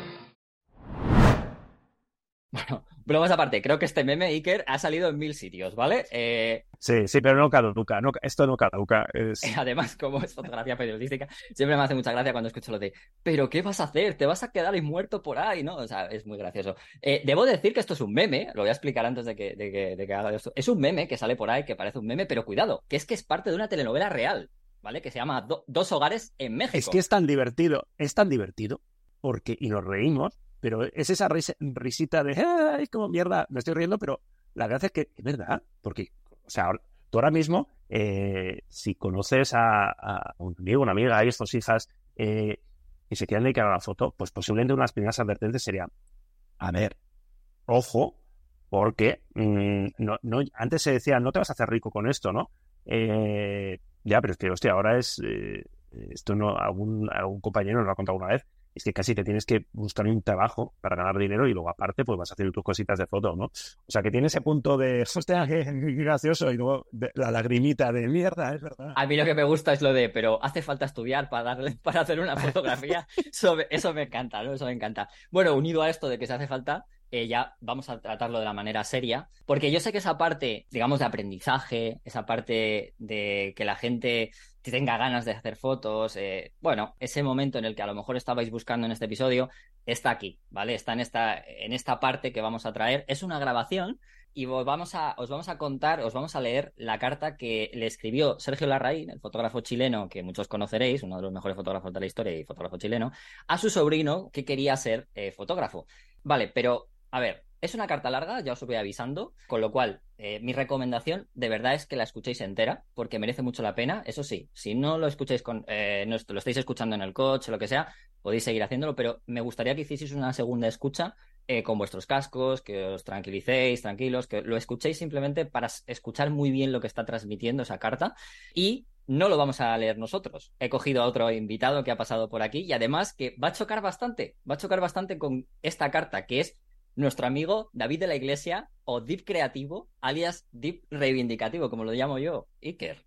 Bueno, bromas aparte, creo que este meme, Iker, ha salido en mil sitios, ¿vale? Eh... Sí, sí, pero no caduca, no, esto no caduca. Es... [laughs] Además, como es fotografía periodística, siempre me hace mucha gracia cuando escucho lo de, pero ¿qué vas a hacer? ¿Te vas a quedar ahí muerto por ahí? ¿No? O sea, es muy gracioso. Eh, debo decir que esto es un meme, lo voy a explicar antes de que, de, que, de que haga esto. Es un meme que sale por ahí, que parece un meme, pero cuidado, que es que es parte de una telenovela real. ¿Vale? Que se llama Do Dos Hogares en México. Es que es tan divertido, es tan divertido, porque, y nos reímos, pero es esa ris risita de, ¡ay, como mierda! Me estoy riendo, pero la verdad es que es verdad, porque, o sea, tú ahora mismo, eh, si conoces a, un amigo, una amiga, a estos hijas, eh, y se quieren dedicar a la foto, pues posiblemente una de las primeras advertencias sería, a ver, ojo, porque mmm, no, no, antes se decía, no te vas a hacer rico con esto, ¿no? Eh, ya, pero es que, hostia, ahora es. Eh, esto no. Algún, algún compañero nos lo ha contado una vez. Es que casi te tienes que buscar un trabajo para ganar dinero y luego, aparte, pues vas a hacer tus cositas de foto, ¿no? O sea, que tiene ese punto de. [laughs] Hostia, qué, qué gracioso. Y luego de, la lagrimita de mierda, es verdad. A mí lo que me gusta es lo de, pero hace falta estudiar para, darle, para hacer una fotografía. [laughs] eso, eso me encanta, ¿no? Eso me encanta. Bueno, unido a esto de que se hace falta, eh, ya vamos a tratarlo de la manera seria, porque yo sé que esa parte, digamos, de aprendizaje, esa parte de que la gente tenga ganas de hacer fotos, eh, bueno, ese momento en el que a lo mejor estabais buscando en este episodio, está aquí, ¿vale? Está en esta, en esta parte que vamos a traer. Es una grabación y os vamos, a, os vamos a contar, os vamos a leer la carta que le escribió Sergio Larraín, el fotógrafo chileno que muchos conoceréis, uno de los mejores fotógrafos de la historia y fotógrafo chileno, a su sobrino que quería ser eh, fotógrafo. Vale, pero a ver, es una carta larga, ya os voy avisando, con lo cual eh, mi recomendación de verdad es que la escuchéis entera, porque merece mucho la pena. Eso sí, si no lo escucháis con, eh, no lo estáis escuchando en el coche, lo que sea, podéis seguir haciéndolo, pero me gustaría que hicieseis una segunda escucha eh, con vuestros cascos, que os tranquilicéis, tranquilos, que lo escuchéis simplemente para escuchar muy bien lo que está transmitiendo esa carta y no lo vamos a leer nosotros. He cogido a otro invitado que ha pasado por aquí y además que va a chocar bastante, va a chocar bastante con esta carta que es nuestro amigo David de la Iglesia o Deep Creativo, alias Deep Reivindicativo, como lo llamo yo, Iker.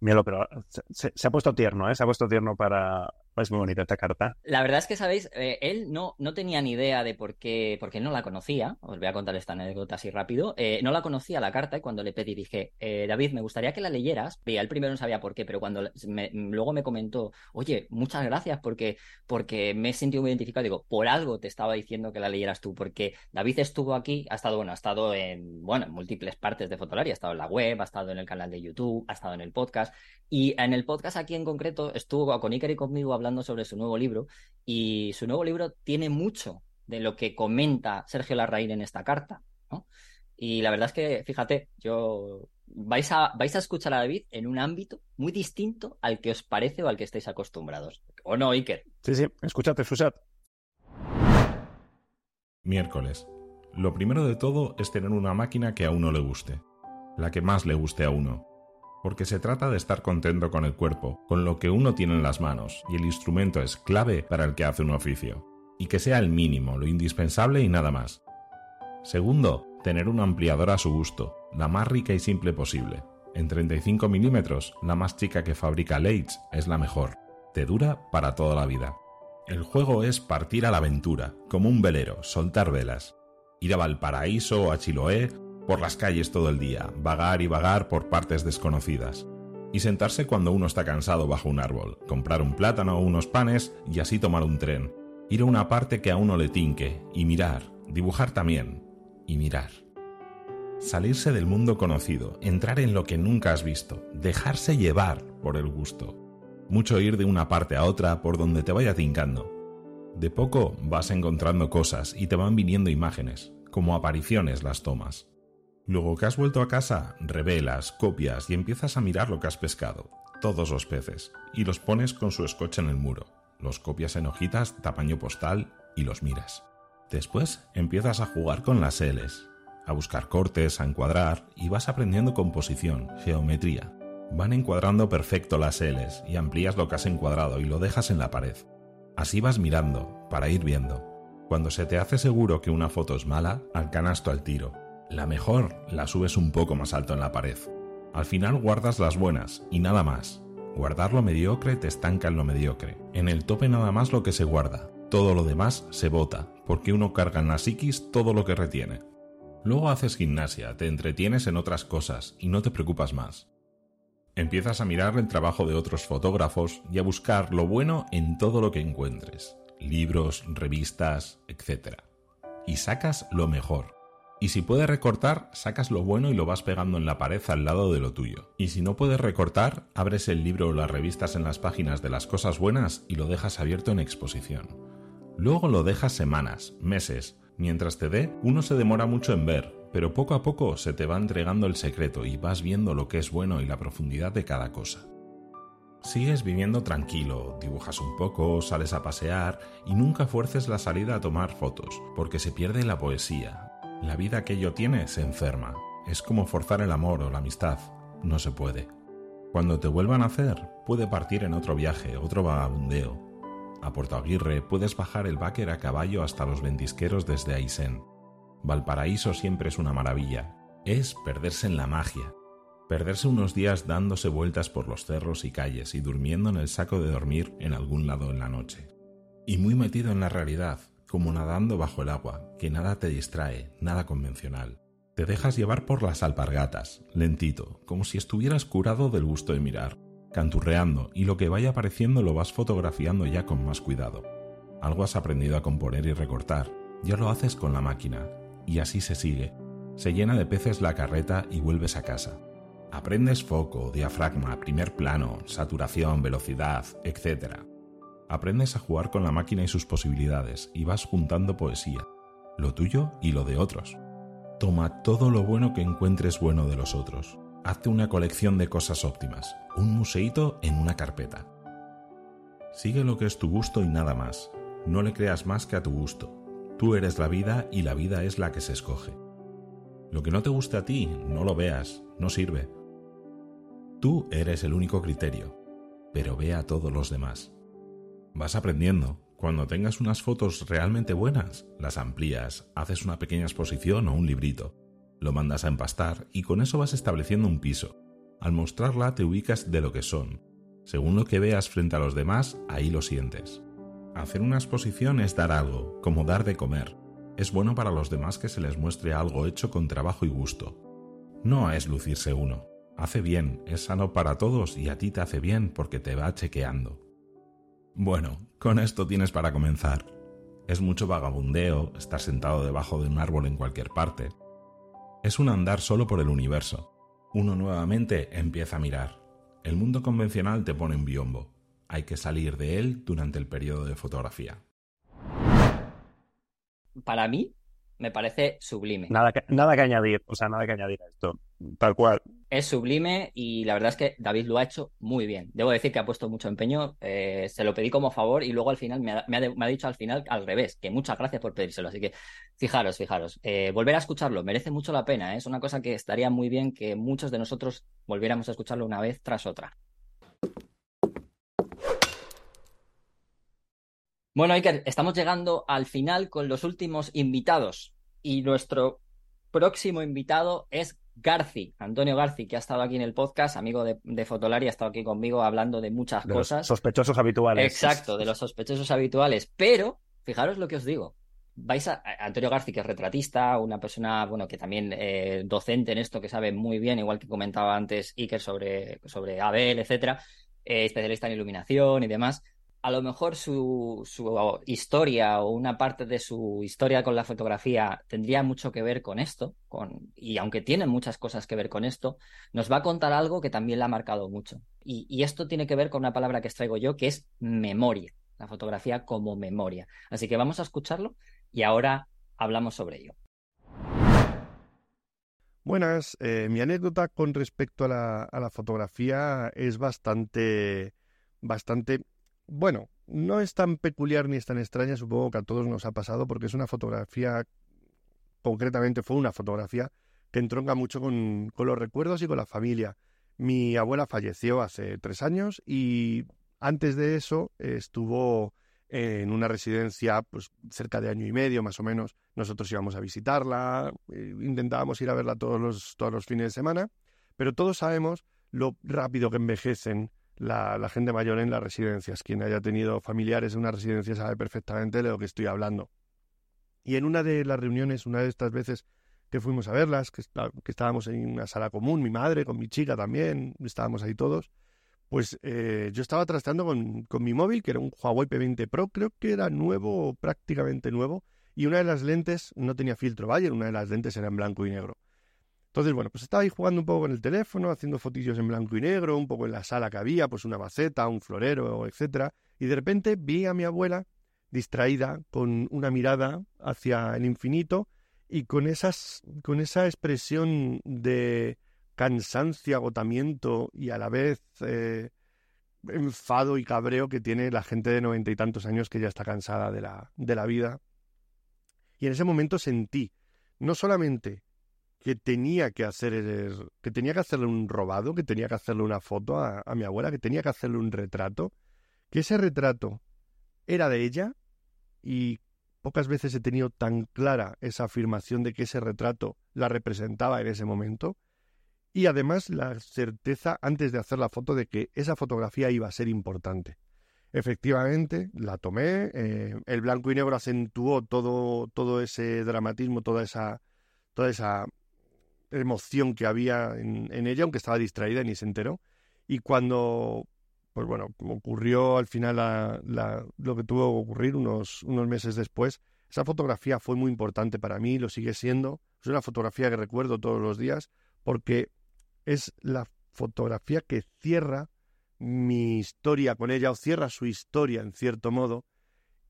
Míralo, pero se, se, ha puesto tierno, ¿eh? Se ha puesto tierno para, es muy bonita esta carta. La verdad es que, sabéis, eh, él no, no tenía ni idea de por qué, porque él no la conocía. Os voy a contar esta anécdota así rápido. Eh, no la conocía la carta y cuando le pedí dije, eh, David, me gustaría que la leyeras. Y él primero no sabía por qué, pero cuando luego me comentó, oye, muchas gracias porque, porque me he sentido muy identificado. Digo, por algo te estaba diciendo que la leyeras tú, porque David estuvo aquí, ha estado, bueno, ha estado en, bueno, en múltiples partes de Fotolaria, ha estado en la web, ha estado en el canal de YouTube, ha estado en el podcast. Y en el podcast aquí en concreto estuvo con Iker y conmigo hablando sobre su nuevo libro y su nuevo libro tiene mucho de lo que comenta Sergio Larraín en esta carta. Y la verdad es que, fíjate, yo vais a, vais a escuchar a David en un ámbito muy distinto al que os parece o al que estáis acostumbrados. ¿O no, Iker? Sí, sí, escúchate, Fusat. Miércoles. Lo primero de todo es tener una máquina que a uno le guste. La que más le guste a uno porque se trata de estar contento con el cuerpo, con lo que uno tiene en las manos, y el instrumento es clave para el que hace un oficio, y que sea el mínimo, lo indispensable y nada más. Segundo, tener un ampliador a su gusto, la más rica y simple posible. En 35 milímetros, la más chica que fabrica Leitz es la mejor. Te dura para toda la vida. El juego es partir a la aventura, como un velero, soltar velas. Ir a Valparaíso o a Chiloé por las calles todo el día, vagar y vagar por partes desconocidas. Y sentarse cuando uno está cansado bajo un árbol, comprar un plátano o unos panes y así tomar un tren. Ir a una parte que a uno le tinque y mirar, dibujar también y mirar. Salirse del mundo conocido, entrar en lo que nunca has visto, dejarse llevar por el gusto. Mucho ir de una parte a otra por donde te vaya tincando. De poco vas encontrando cosas y te van viniendo imágenes, como apariciones las tomas. Luego que has vuelto a casa, revelas, copias y empiezas a mirar lo que has pescado, todos los peces, y los pones con su escoche en el muro. Los copias en hojitas tamaño postal y los miras. Después empiezas a jugar con las L's, a buscar cortes, a encuadrar y vas aprendiendo composición, geometría. Van encuadrando perfecto las L's y amplías lo que has encuadrado y lo dejas en la pared. Así vas mirando, para ir viendo. Cuando se te hace seguro que una foto es mala, al canasto al tiro, la mejor la subes un poco más alto en la pared. Al final guardas las buenas y nada más. Guardar lo mediocre te estanca en lo mediocre. En el tope nada más lo que se guarda. Todo lo demás se bota, porque uno carga en la psiquis todo lo que retiene. Luego haces gimnasia, te entretienes en otras cosas y no te preocupas más. Empiezas a mirar el trabajo de otros fotógrafos y a buscar lo bueno en todo lo que encuentres. Libros, revistas, etc. Y sacas lo mejor. Y si puedes recortar, sacas lo bueno y lo vas pegando en la pared al lado de lo tuyo. Y si no puedes recortar, abres el libro o las revistas en las páginas de las cosas buenas y lo dejas abierto en exposición. Luego lo dejas semanas, meses. Mientras te dé, uno se demora mucho en ver, pero poco a poco se te va entregando el secreto y vas viendo lo que es bueno y la profundidad de cada cosa. Sigues viviendo tranquilo, dibujas un poco, sales a pasear y nunca fuerces la salida a tomar fotos, porque se pierde la poesía, la vida que ello tiene se enferma. Es como forzar el amor o la amistad. No se puede. Cuando te vuelvan a hacer, puede partir en otro viaje, otro vagabundeo. A Puerto Aguirre puedes bajar el Báquer a caballo hasta los ventisqueros desde Aysén. Valparaíso siempre es una maravilla. Es perderse en la magia. Perderse unos días dándose vueltas por los cerros y calles y durmiendo en el saco de dormir en algún lado en la noche. Y muy metido en la realidad, como nadando bajo el agua, que nada te distrae, nada convencional. Te dejas llevar por las alpargatas, lentito, como si estuvieras curado del gusto de mirar, canturreando y lo que vaya apareciendo lo vas fotografiando ya con más cuidado. Algo has aprendido a componer y recortar, ya lo haces con la máquina, y así se sigue. Se llena de peces la carreta y vuelves a casa. Aprendes foco, diafragma, primer plano, saturación, velocidad, etc. Aprendes a jugar con la máquina y sus posibilidades y vas juntando poesía, lo tuyo y lo de otros. Toma todo lo bueno que encuentres bueno de los otros. Hazte una colección de cosas óptimas, un museíto en una carpeta. Sigue lo que es tu gusto y nada más. No le creas más que a tu gusto. Tú eres la vida y la vida es la que se escoge. Lo que no te guste a ti, no lo veas, no sirve. Tú eres el único criterio, pero ve a todos los demás. Vas aprendiendo. Cuando tengas unas fotos realmente buenas, las amplías, haces una pequeña exposición o un librito, lo mandas a empastar y con eso vas estableciendo un piso. Al mostrarla te ubicas de lo que son. Según lo que veas frente a los demás, ahí lo sientes. Hacer una exposición es dar algo, como dar de comer. Es bueno para los demás que se les muestre algo hecho con trabajo y gusto. No es lucirse uno. Hace bien, es sano para todos y a ti te hace bien porque te va chequeando. Bueno, con esto tienes para comenzar. Es mucho vagabundeo, estar sentado debajo de un árbol en cualquier parte. Es un andar solo por el universo. Uno nuevamente empieza a mirar. El mundo convencional te pone en biombo hay que salir de él durante el periodo de fotografía. Para mí, me parece sublime. Nada que, nada que añadir, o sea, nada que añadir a esto, tal cual. Es sublime y la verdad es que David lo ha hecho muy bien. Debo decir que ha puesto mucho empeño, eh, se lo pedí como favor y luego al final me ha, dicho al final al revés, que muchas gracias por pedírselo. Así que fijaros, fijaros, eh, volver a escucharlo merece mucho la pena, ¿eh? es una cosa que estaría muy bien que muchos de nosotros volviéramos a escucharlo una vez tras otra. Bueno, Iker, estamos llegando al final con los últimos invitados y nuestro próximo invitado es Garci, Antonio Garci, que ha estado aquí en el podcast, amigo de, de Fotolari, ha estado aquí conmigo hablando de muchas cosas. sospechosos habituales. Exacto, de los sospechosos habituales. Pero, fijaros lo que os digo. Vais a, Antonio Garci, que es retratista, una persona, bueno, que también eh, docente en esto, que sabe muy bien, igual que comentaba antes Iker sobre, sobre Abel, etcétera, eh, especialista en iluminación y demás a lo mejor su, historia o una parte de su historia con la fotografía tendría mucho que ver con esto, con, y aunque tiene muchas cosas que ver con esto, nos va a contar algo que también le ha marcado mucho. Y, y esto tiene que ver con una palabra que extraigo yo, que es memoria, la fotografía como memoria. Así que vamos a escucharlo y ahora hablamos sobre ello. Buenas, eh, mi anécdota con respecto a la, a la fotografía es bastante, bastante bueno, no es tan peculiar ni es tan extraña, supongo que a todos nos ha pasado, porque es una fotografía, concretamente fue una fotografía que entronca mucho con, los recuerdos y con la familia. Mi abuela falleció hace tres años y antes de eso estuvo en una residencia pues cerca de año y medio más o menos. Nosotros íbamos a visitarla, eh, intentábamos ir a verla todos los, todos los fines de semana, pero todos sabemos lo rápido que envejecen la, gente mayor en las residencias. Quien haya tenido familiares en una residencia sabe perfectamente de lo que estoy hablando. Y en una de las reuniones, una de estas veces que fuimos a verlas, que, estábamos en una sala común, mi madre, con mi chica también, estábamos ahí todos, pues eh, yo estaba trasteando con, con, mi móvil, que era un Huawei P20 Pro, creo que era nuevo, prácticamente nuevo, y una de las lentes no tenía filtro Bayer, una de las lentes era en blanco y negro. Entonces, bueno, pues estaba ahí jugando un poco con el teléfono, haciendo fotillos en blanco y negro, un poco en la sala que había, pues una maceta, un florero, etcétera, y de repente vi a mi abuela distraída con una mirada hacia el infinito y con esas con esa expresión de cansancio, agotamiento y a la vez eh, enfado y cabreo que tiene la gente de noventa y tantos años que ya está cansada de la, de la vida. Y en ese momento sentí no solamente que tenía que hacer que tenía que hacerle un robado, que tenía que hacerle una foto a, mi abuela, que tenía que hacerle un retrato, que ese retrato era de ella y pocas veces he tenido tan clara esa afirmación de que ese retrato la representaba en ese momento y además la certeza antes de hacer la foto de que esa fotografía iba a ser importante. Efectivamente, la tomé. eh, el blanco y negro acentuó todo, todo ese dramatismo, toda esa, toda esa emoción que había en, ella, aunque estaba distraída ni se enteró. Y cuando, pues bueno, ocurrió al final la- lo que tuvo que ocurrir unos, unos meses después, esa fotografía fue muy importante para mí, lo sigue siendo. Es una fotografía que recuerdo todos los días porque es la fotografía que cierra mi historia con ella o cierra su historia en cierto modo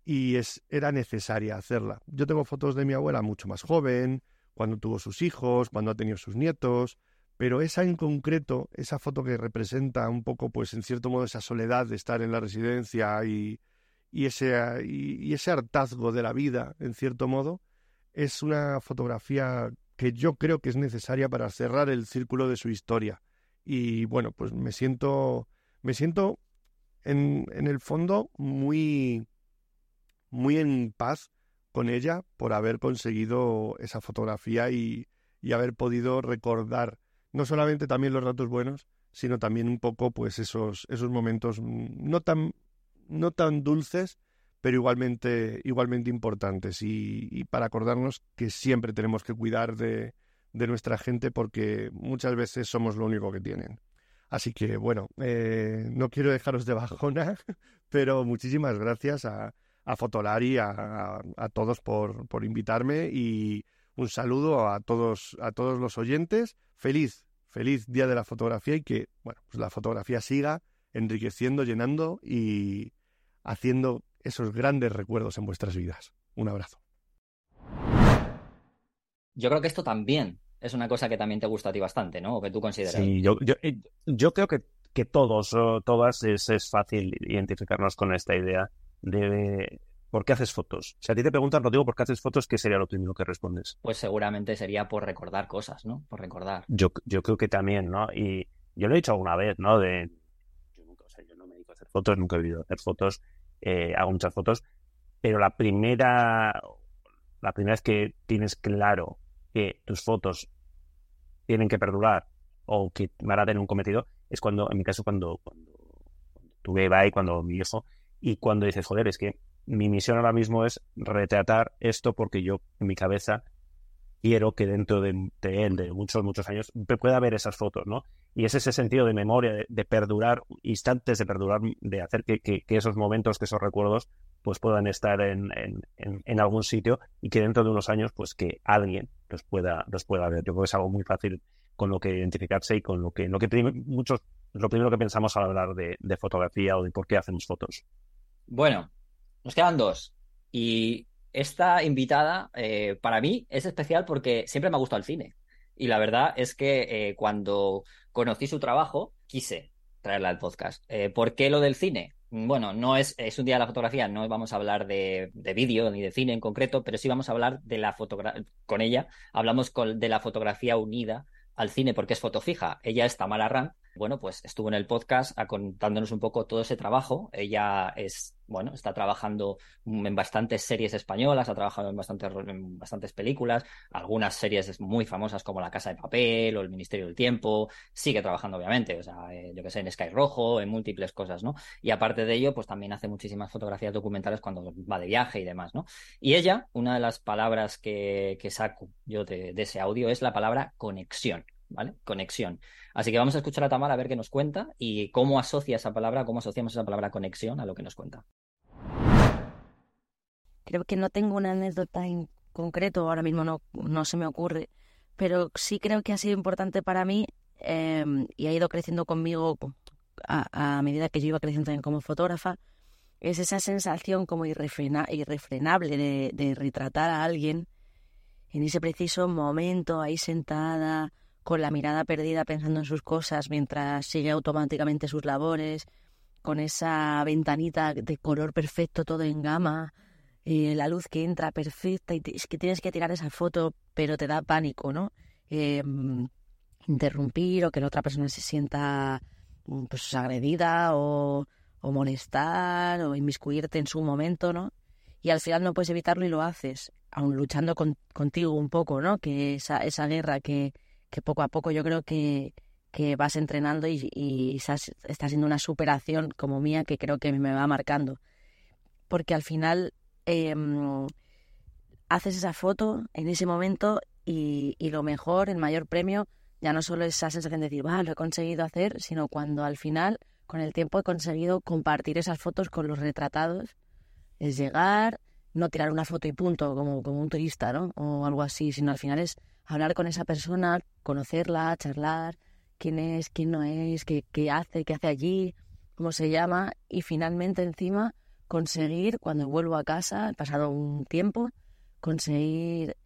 y es era necesaria hacerla. Yo tengo fotos de mi abuela mucho más joven, cuando tuvo sus hijos, cuando ha tenido sus nietos, pero esa en concreto, esa foto que representa un poco, pues en cierto modo, esa soledad de estar en la residencia y, y ese, y, y ese hartazgo de la vida, en cierto modo, es una fotografía que yo creo que es necesaria para cerrar el círculo de su historia. Y bueno, pues me siento, me siento en, en el fondo muy, muy en paz con ella por haber conseguido esa fotografía y, y haber podido recordar no solamente también los ratos buenos, sino también un poco pues esos, esos momentos mm, no tan, no tan dulces, pero igualmente, igualmente importantes. Y, para acordarnos que siempre tenemos que cuidar de, de nuestra gente porque muchas veces somos lo único que tienen. Así que bueno, eh, no quiero dejaros de bajona, [laughs] pero muchísimas gracias a, a Fotolari, a, a, a todos por, por invitarme y un saludo a todos, a todos los oyentes. Feliz, feliz día de la fotografía y que bueno, pues la fotografía siga enriqueciendo, llenando y haciendo esos grandes recuerdos en vuestras vidas. Un abrazo. Yo creo que esto también es una cosa que también te gusta a ti bastante, ¿no? O que tú consideras. Sí, yo, yo, eh, yo creo que, que todos o todas es, es fácil identificarnos con esta idea de ¿por qué haces fotos? Si a ti te preguntan, Rodrigo, ¿por qué haces fotos? ¿Qué sería lo primero que respondes? Pues seguramente sería por recordar cosas, ¿no? Por recordar. Yo, yo creo que también, ¿no? Y yo lo he dicho alguna vez, ¿no? De, yo nunca, o sea, yo no me dedico a hacer fotos, nunca he vivido hacer fotos, eh, hago muchas fotos, pero la primera, la primera vez que tienes claro que tus fotos tienen que perdurar o que van a tener un cometido, es cuando, en mi caso, cuando, cuando, cuando tuve y cuando mi hijo, y cuando dices, joder, es que mi misión ahora mismo es retratar esto porque yo en mi cabeza quiero que dentro de, él, de muchos, muchos años, pueda ver esas fotos, ¿no? Y es ese sentido de memoria, de, perdurar, instantes de perdurar, de hacer que, esos momentos, que esos recuerdos, pues puedan estar en, en, en, algún sitio y que dentro de unos años, pues que alguien los pueda, los pueda ver. Yo creo que es algo muy fácil con lo que identificarse y con lo que, lo que muchos, lo primero que pensamos al hablar de fotografía o de por qué hacemos fotos. Bueno, nos quedan dos. Y esta invitada, eh, para mí, es especial porque siempre me ha gustado el cine. Y la verdad es que eh, cuando conocí su trabajo, quise traerla al podcast. Eh, ¿Por qué lo del cine? Bueno, no es, es un día de la fotografía, no vamos a hablar de, de vídeo ni de cine en concreto, pero sí vamos a hablar de la fotografía. Con ella hablamos con, de la fotografía unida al cine porque es foto fija. Ella es Tamara Ram. Bueno, pues estuvo en el podcast contándonos un poco todo ese trabajo. Ella es, bueno, está trabajando en bastantes series españolas, ha trabajado en bastantes, películas, algunas series muy famosas como La Casa de Papel o El Ministerio del Tiempo. Sigue trabajando, obviamente, o sea, eh, yo que sé, en Sky Rojo, en múltiples cosas, ¿no? Y aparte de ello, pues también hace muchísimas fotografías documentales cuando va de viaje y demás, ¿no? Y ella, una de las palabras que, que saco yo de, de ese audio es la palabra conexión. ¿Vale? Conexión. Así que vamos a escuchar a Tamara a ver qué nos cuenta y cómo asocia esa palabra, cómo asociamos esa palabra conexión a lo que nos cuenta. Creo que no tengo una anécdota en concreto, ahora mismo no, no se me ocurre, pero sí creo que ha sido importante para mí eh, y ha ido creciendo conmigo a, a, medida que yo iba creciendo también como fotógrafa, es esa sensación como irrefrena, irrefrenable de, de retratar a alguien en ese preciso momento, ahí sentada, con la mirada perdida pensando en sus cosas mientras sigue automáticamente sus labores, con esa ventanita de color perfecto, todo en gama, eh, la luz que entra perfecta y es que tienes que tirar esa foto, pero te da pánico, ¿no? Eh, interrumpir o que la otra persona se sienta pues agredida o, o molestar o inmiscuirte en su momento, ¿no? Y al final no puedes evitarlo y lo haces, aun luchando con, contigo un poco, ¿no? Que esa, esa guerra que, que poco a poco yo creo que, que vas entrenando y, y estás, está siendo una superación como mía que creo que me va marcando. Porque al final em, haces esa foto en ese momento y, y, lo mejor, el mayor premio, ya no solo es esa sensación de decir, va, lo he conseguido hacer, sino cuando al final, con el tiempo, he conseguido compartir esas fotos con los retratados. Es llegar, no tirar una foto y punto, como, como un turista, ¿no? O algo así, sino al final es hablar con esa persona, conocerla, charlar, quién es, quién no es, qué, qué hace, qué hace allí, cómo se llama, y finalmente encima conseguir, cuando vuelvo a casa, pasado un tiempo, conseguir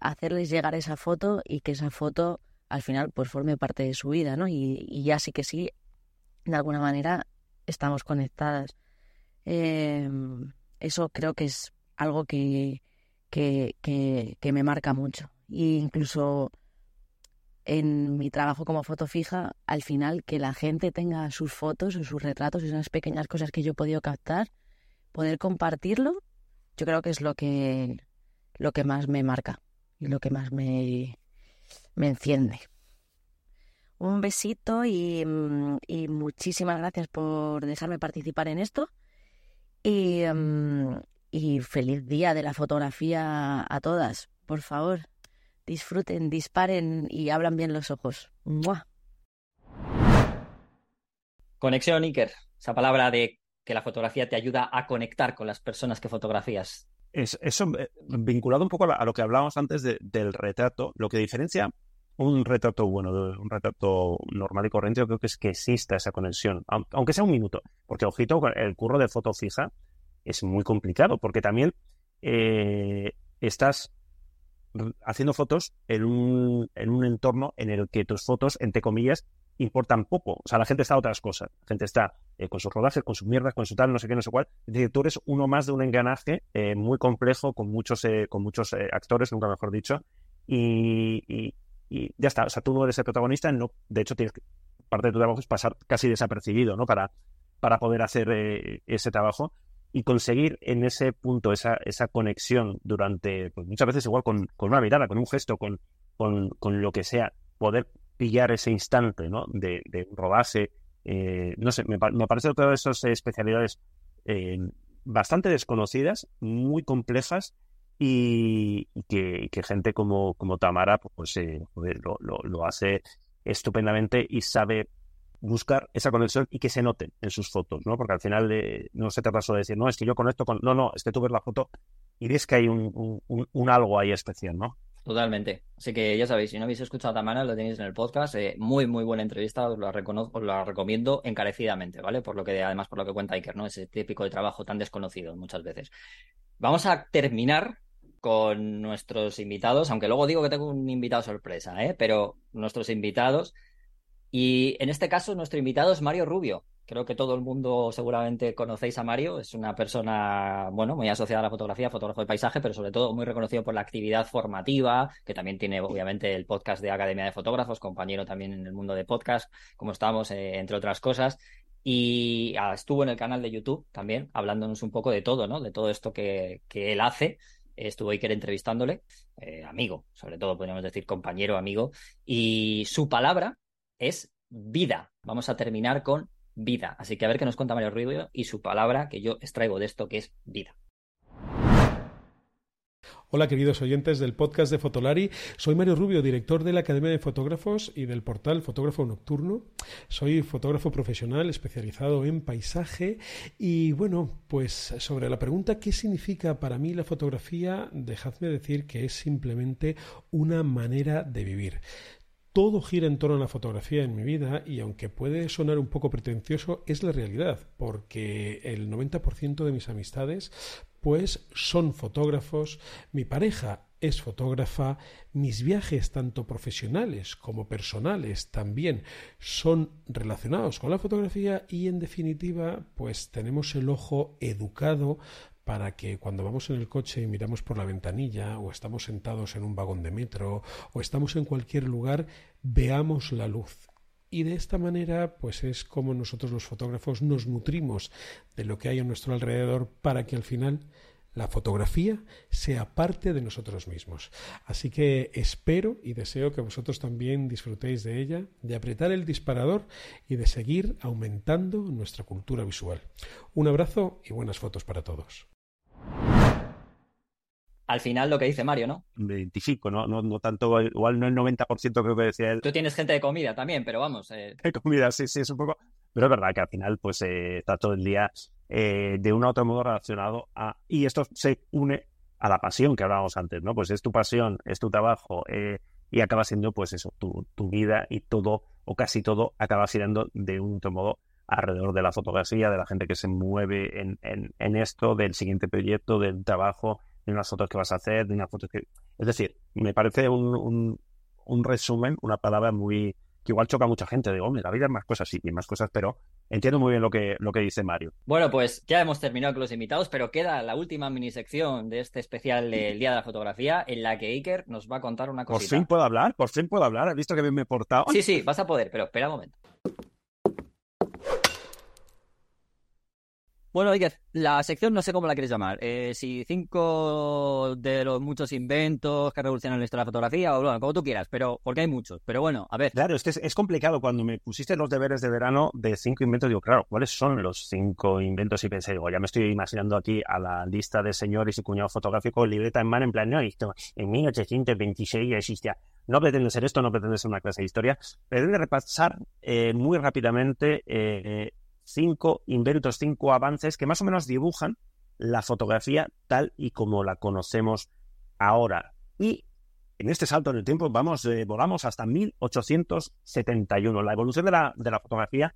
hacerles llegar esa foto y que esa foto al final pues forme parte de su vida, ¿no? Y, y ya sí que sí, de alguna manera estamos conectadas. Eh, eso creo que es algo que, que, que, que me marca mucho. E incluso en mi trabajo como foto fija, al final que la gente tenga sus fotos o sus retratos, esas pequeñas cosas que yo he podido captar, poder compartirlo, yo creo que es lo que, lo que más me marca y lo que más me, me enciende. Un besito y, y, muchísimas gracias por dejarme participar en esto. Y, y feliz día de la fotografía a todas, por favor disfruten, disparen y hablan bien los ojos. ¡Mua! Conexión, Iker. Esa palabra de que la fotografía te ayuda a conectar con las personas que fotografías. Es, eso, eh, vinculado un poco a, lo que hablábamos antes de, del retrato, lo que diferencia un retrato bueno de un retrato normal y corriente, yo creo que es que exista esa conexión, aunque sea un minuto. Porque, ojito, el curro de foto fija es muy complicado, porque también eh, estás haciendo fotos en un, en un entorno en el que tus fotos, entre comillas, importan poco. O sea, la gente está a otras cosas. La gente está eh, con sus rodajes, con sus mierdas, con su tal, no sé qué, no sé cuál. Es tú eres uno más de un engranaje eh, muy complejo, con muchos, eh, con muchos actores, nunca mejor dicho. Y, y, y, ya está. O sea, tú no eres el protagonista. De hecho, parte de tu trabajo es pasar casi desapercibido, ¿no? Para, para poder hacer ese trabajo y conseguir en ese punto esa, esa conexión durante, pues muchas veces igual con, con, una mirada, con un gesto, con, con, con, lo que sea, poder pillar ese instante ¿no? de, de rodarse, eh, no sé, me, me parece todas esas especialidades eh, bastante desconocidas, muy complejas y, que, que, gente como, como Tamara pues eh, lo, lo hace estupendamente y sabe buscar esa conexión y que se note en sus fotos, ¿no? Porque al final no se trata solo de decir, no, es que yo conecto con... No, no, es que tú ves la foto y ves que hay un, algo ahí especial, ¿no? Totalmente. Así que ya sabéis, si no habéis escuchado Tamara, lo tenéis en el podcast. Eh, muy, muy buena entrevista, os la, os la recomiendo encarecidamente, ¿vale? Por lo que, además, por lo que cuenta Iker, ¿no? Ese típico de trabajo tan desconocido muchas veces. Vamos a terminar con nuestros invitados, aunque luego digo que tengo un invitado sorpresa, ¿eh? Pero nuestros invitados y en este caso, nuestro invitado es Mario Rubio. Creo que todo el mundo seguramente conocéis a Mario. Es una persona, bueno, muy asociada a la fotografía, fotógrafo de paisaje, pero sobre todo muy reconocido por la actividad formativa, que también tiene, obviamente, el podcast de Academia de Fotógrafos, compañero también en el mundo de podcast, como estamos, eh, entre otras cosas. Y ah, estuvo en el canal de YouTube también, hablándonos un poco de todo, ¿no? De todo esto que, que él hace. Estuvo Iker entrevistándole, eh, amigo, sobre todo podríamos decir compañero, amigo. Y su palabra, es vida. Vamos a terminar con vida. Así que a ver qué nos cuenta Mario Rubio y su palabra que yo extraigo de esto que es vida. Hola queridos oyentes del podcast de Fotolari, soy Mario Rubio, director de la Academia de Fotógrafos y del portal Fotógrafo Nocturno. Soy fotógrafo profesional especializado en paisaje y bueno, pues sobre la pregunta ¿qué significa para mí la fotografía? Dejadme decir que es simplemente una manera de vivir todo gira en torno a la fotografía en mi vida y aunque puede sonar un poco pretencioso, es la realidad, porque el 90% de mis amistades pues son fotógrafos, mi pareja es fotógrafa, mis viajes tanto profesionales como personales también son relacionados con la fotografía y en definitiva pues tenemos el ojo educado para que cuando vamos en el coche y miramos por la ventanilla o estamos sentados en un vagón de metro o estamos en cualquier lugar, veamos la luz. Y de esta manera, pues es como nosotros los fotógrafos nos nutrimos de lo que hay a nuestro alrededor para que al final la fotografía sea parte de nosotros mismos. Así que espero y deseo que vosotros también disfrutéis de ella, de apretar el disparador y de seguir aumentando nuestra cultura visual. Un abrazo y buenas fotos para todos al final lo que dice Mario, ¿no? Me identifico, ¿no? No, no tanto, igual no el 90% creo que decía él. Tú tienes gente de comida también, pero vamos. Eh... De comida, sí, sí, es un poco. Pero es verdad que al final, pues eh, está todo el día eh, de un u otro modo relacionado a. Y esto se une a la pasión que hablábamos antes, ¿no? Pues es tu pasión, es tu trabajo, eh, y acaba siendo, pues eso, tu, tu vida y todo, o casi todo, acaba siendo de un otro modo alrededor de la fotografía, de la gente que se mueve en, en, en esto, del siguiente proyecto, del trabajo de unas fotos que vas a hacer, de unas fotos que... Es decir, me parece un, un, resumen, una palabra muy... que igual choca a mucha gente. Digo, hombre, la vida es más cosas, sí, y más cosas, pero entiendo muy bien lo que, lo que dice Mario. Bueno, pues ya hemos terminado con los invitados, pero queda la última minisección de este especial del Día de la Fotografía, en la que Iker nos va a contar una cosita. Por fin puedo hablar, por fin puedo hablar. ¿Has visto que bien me he portado? Sí, sí, vas a poder, pero espera un momento. Bueno, Iker, la sección no sé cómo la quieres llamar. Eh, si cinco de los muchos inventos que revolucionan la historia de la fotografía, o bueno, como tú quieras, pero porque hay muchos. Pero bueno, a ver. Claro, es que es, complicado. Cuando me pusiste los deberes de verano de cinco inventos, digo, claro, ¿cuáles son los cinco inventos? Y pensé, digo, ya me estoy imaginando aquí a la lista de señores y cuñados fotográficos, libreta en mano, en plan, no, esto en 1826 ya existía. No pretende ser esto, no pretende ser una clase de historia. Pretende repasar eh, muy rápidamente. Eh, cinco inventos, cinco avances que más o menos dibujan la fotografía tal y como la conocemos ahora. Y en este salto en el tiempo vamos, eh, volamos hasta 1871. La evolución de la, de la fotografía,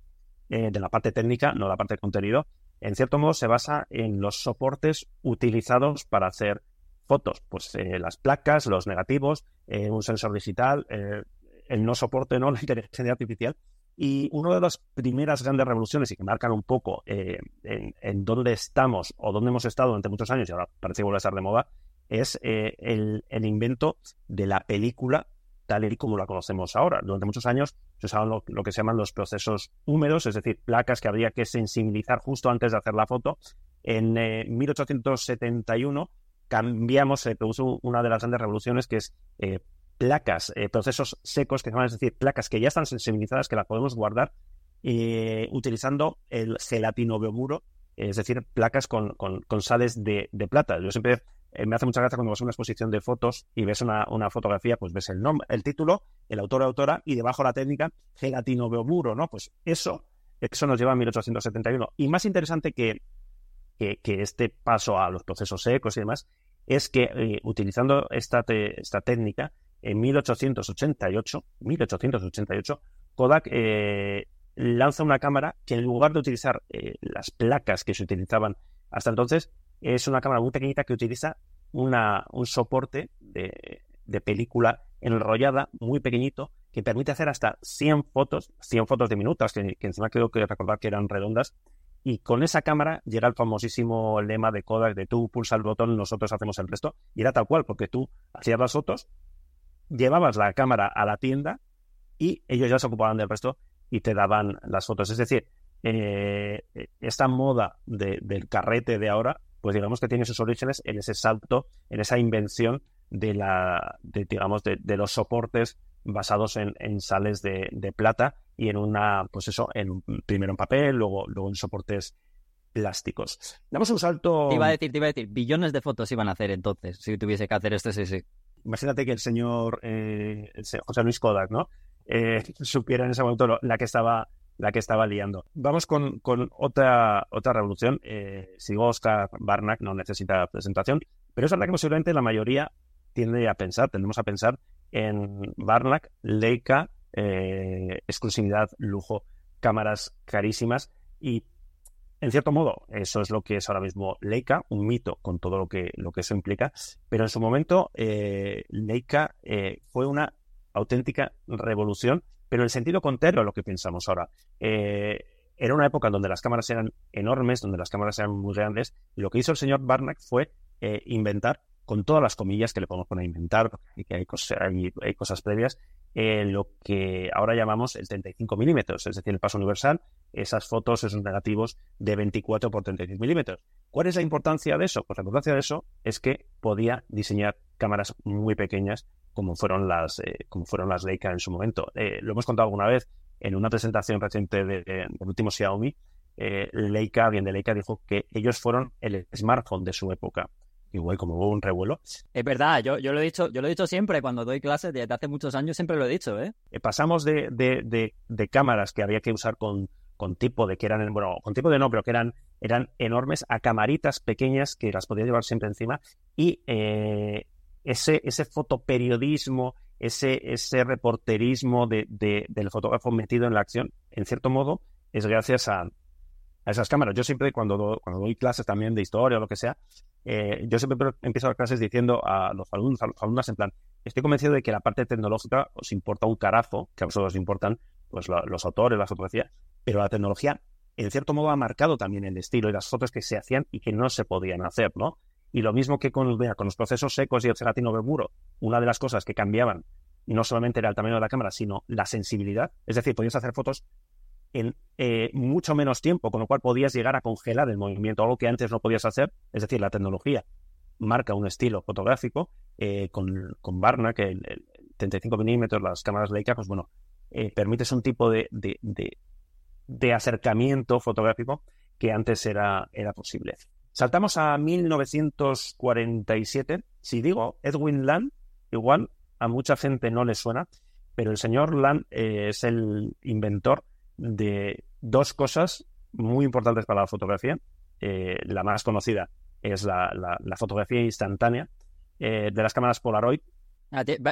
eh, de la parte técnica, no la parte de contenido, en cierto modo se basa en los soportes utilizados para hacer fotos. Pues eh, las placas, los negativos, un sensor digital, el no soporte, no [laughs] la inteligencia artificial y una de las primeras grandes revoluciones y que marcan un poco eh, en, dónde estamos o dónde hemos estado durante muchos años y ahora parece que vuelve a estar de moda, es eh, el, invento de la película tal y como la conocemos ahora. Durante muchos años se usaban lo, que se llaman los procesos húmedos, es decir, placas que habría que sensibilizar justo antes de hacer la foto. En 1871 eh, cambiamos, se produjo una de las grandes revoluciones que es placas, eh, procesos secos, que se es decir, placas que ya están sensibilizadas, que las podemos guardar eh, utilizando el gelatino biomuro, es decir, placas con, sales de, plata. Yo siempre eh, me hace mucha gracia cuando vas a una exposición de fotos y ves una, fotografía, pues ves el nombre, el título, el autor o autora y debajo la técnica gelatino biomuro, ¿no? Pues eso, eso nos lleva a 1871. Y más interesante que, que, este paso a los procesos secos y demás, es que utilizando esta, esta técnica, en 1888, 1888 Kodak eh, lanza una cámara que en lugar de utilizar eh, las placas que se utilizaban hasta entonces, es una cámara muy pequeñita que utiliza un soporte de, película enrollada muy pequeñito que permite hacer hasta 100 fotos, 100 fotos de minutos, que, que encima creo que recordar que eran redondas, y con esa cámara llega el famosísimo lema de Kodak de tú pulsa el botón, nosotros hacemos el resto, y era tal cual, porque tú hacías las fotos llevabas la cámara a la tienda y ellos ya se ocupaban del resto y te daban las fotos. Es decir, eh, esta moda del carrete de ahora, pues digamos que tiene sus orígenes en ese salto, en esa invención de la, digamos, de, los soportes basados en, sales de, plata y en una, pues eso, en primero en papel, luego, luego en soportes plásticos. Damos un salto. Te iba a decir, te iba a decir, billones de fotos iban a hacer entonces, si tuviese que hacer este, sí, sí imagínate que el señor eh, José Luis Kodak, ¿no? Eh, [laughs] supiera en ese momento la que estaba la que estaba liando. Vamos con, con otra, otra revolución. Eh, sigo Oscar Barnack, no necesita presentación, pero es verdad que posiblemente la mayoría tiende a pensar, tendemos a pensar en Barnack, Leica, eh, exclusividad, lujo, cámaras carísimas y en cierto modo, eso es lo que es ahora mismo Leica, un mito con todo lo que, lo que eso implica, pero en su momento eh, Leica eh, fue una auténtica revolución, pero en sentido contrario a lo que pensamos ahora. Eh, era una época donde las cámaras eran enormes, donde las cámaras eran muy grandes, y lo que hizo el señor Barnack fue inventar, con todas las comillas que le podemos poner a inventar, y que hay cosas, hay, cosas previas, eh, lo que ahora llamamos el 35 milímetros, es decir, el paso universal, esas fotos, esos negativos de 24 por 35 milímetros. ¿Cuál es la importancia de eso? Pues la importancia de eso es que podía diseñar cámaras muy pequeñas como fueron las, eh, como fueron las Leica en su momento. Eh, lo hemos contado alguna vez en una presentación reciente del de, último Xiaomi. Leica, alguien de Leica dijo que ellos fueron el smartphone de su época igual como hubo un revuelo. Es verdad, yo, yo, lo he dicho, yo lo he dicho siempre cuando doy clases desde hace muchos años, siempre lo he dicho, ¿eh? eh pasamos de, de, de, cámaras que había que usar con, con tipo de que eran, bueno, con tipo de no, pero que eran, eran enormes, a camaritas pequeñas que las podías llevar siempre encima y eh, ese, ese fotoperiodismo, ese, ese reporterismo de, del fotógrafo metido en la acción, en cierto modo, es gracias a, a esas cámaras. Yo siempre cuando, cuando doy clases también de historia o lo que sea, eh, yo siempre empiezo las clases diciendo a los alumnos, a los alumnos en plan, estoy convencido de que la parte tecnológica os importa un carazo, que a vosotros os importan pues, los autores, la fotografía, pero la tecnología en cierto modo ha marcado también el estilo y las fotos que se hacían y que no se podían hacer, ¿no? Y lo mismo que con, con los procesos secos y el gelatino bermuro, una de las cosas que cambiaban no solamente era el tamaño de la cámara, sino la sensibilidad. Es decir, podías hacer fotos en eh, mucho menos tiempo, con lo cual podías llegar a congelar el movimiento, algo que antes no podías hacer, es decir, la tecnología marca un estilo fotográfico eh, con, con Barna, que el, 35 milímetros, las cámaras Leica, pues bueno, eh, permites un tipo de, de, de, acercamiento fotográfico que antes era, era posible. Saltamos a 1947. Si digo Edwin Land, igual a mucha gente no le suena, pero el señor Land es el inventor de dos cosas muy importantes para la fotografía. Eh, la más conocida es la, fotografía instantánea eh, de las cámaras Polaroid.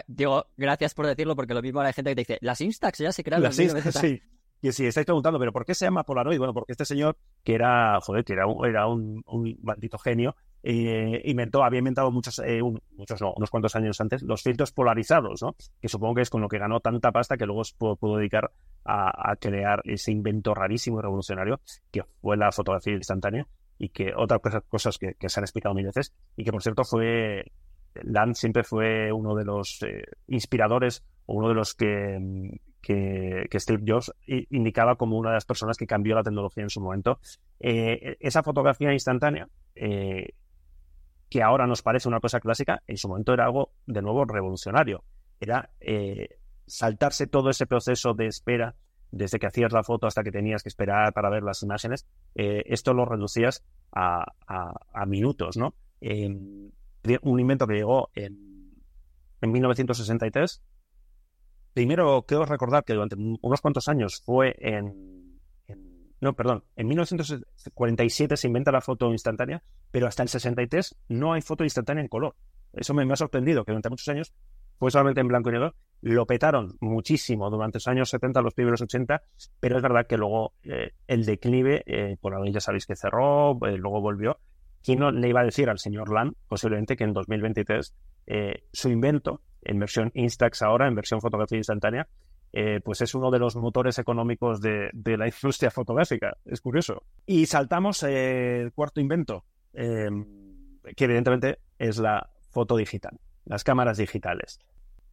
digo, gracias por decirlo, porque lo mismo hay gente que te dice, las Instax ya se crearon. Las Instax, sí. Y si estáis preguntando, ¿pero por qué se llama Polaroid? Bueno, porque este señor, que era, joder, que era un, era un, maldito genio, eh, inventó, había inventado muchos, eh, muchos no, unos cuantos años antes, los filtros polarizados, ¿no? Que supongo que es con lo que ganó tanta pasta que luego pudo, dedicar a, crear ese invento rarísimo y revolucionario que fue la fotografía instantánea y que otras cosas que, se han explicado mil veces y que por cierto fue Land siempre fue uno de los eh, inspiradores o uno de los que, que, Steve Jobs indicaba como una de las personas que cambió la tecnología en su momento. esa fotografía instantánea que ahora nos parece una cosa clásica, en su momento era algo de nuevo revolucionario. Era eh, saltarse todo ese proceso de espera desde que hacías la foto hasta que tenías que esperar para ver las imágenes. Eh, esto lo reducías a, minutos, ¿no? un invento que llegó en, en 1963. Primero, quiero recordar que durante unos cuantos años fue en no, perdón, en 1947 se inventa la foto instantánea, pero hasta el 63 no hay foto instantánea en color. Eso me, ha sorprendido, que durante muchos años fue solamente en blanco y negro. Lo petaron muchísimo durante los años 70, los primeros 80, pero es verdad que luego eh, el declive, eh, por ahí ya sabéis que cerró, eh, luego volvió. ¿Quién no le iba a decir al señor Land, posiblemente, que en 2023 su invento, en versión Instax ahora, en versión fotografía instantánea, eh, pues es uno de los motores económicos de, la [laughs] industria fotográfica. Es curioso. Y saltamos eh, el cuarto invento, em, que evidentemente es la foto digital, las cámaras digitales.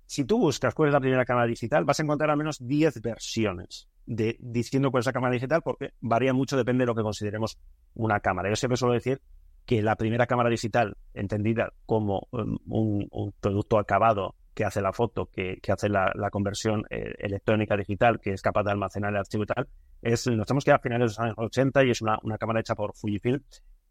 Si tú buscas cuál es la primera cámara digital, vas a encontrar al menos 10 versiones de, diciendo cuál es la cámara digital, porque varía mucho, depende de lo que consideremos una cámara. Yo siempre suelo decir que la primera cámara digital, entendida como em, un producto acabado que hace la foto, que, hace la, conversión eh, electrónica digital, que es capaz de almacenar el archivo y tal, es, nos tenemos que ir a finales de los años 80 y es una, cámara hecha por Fujifilm.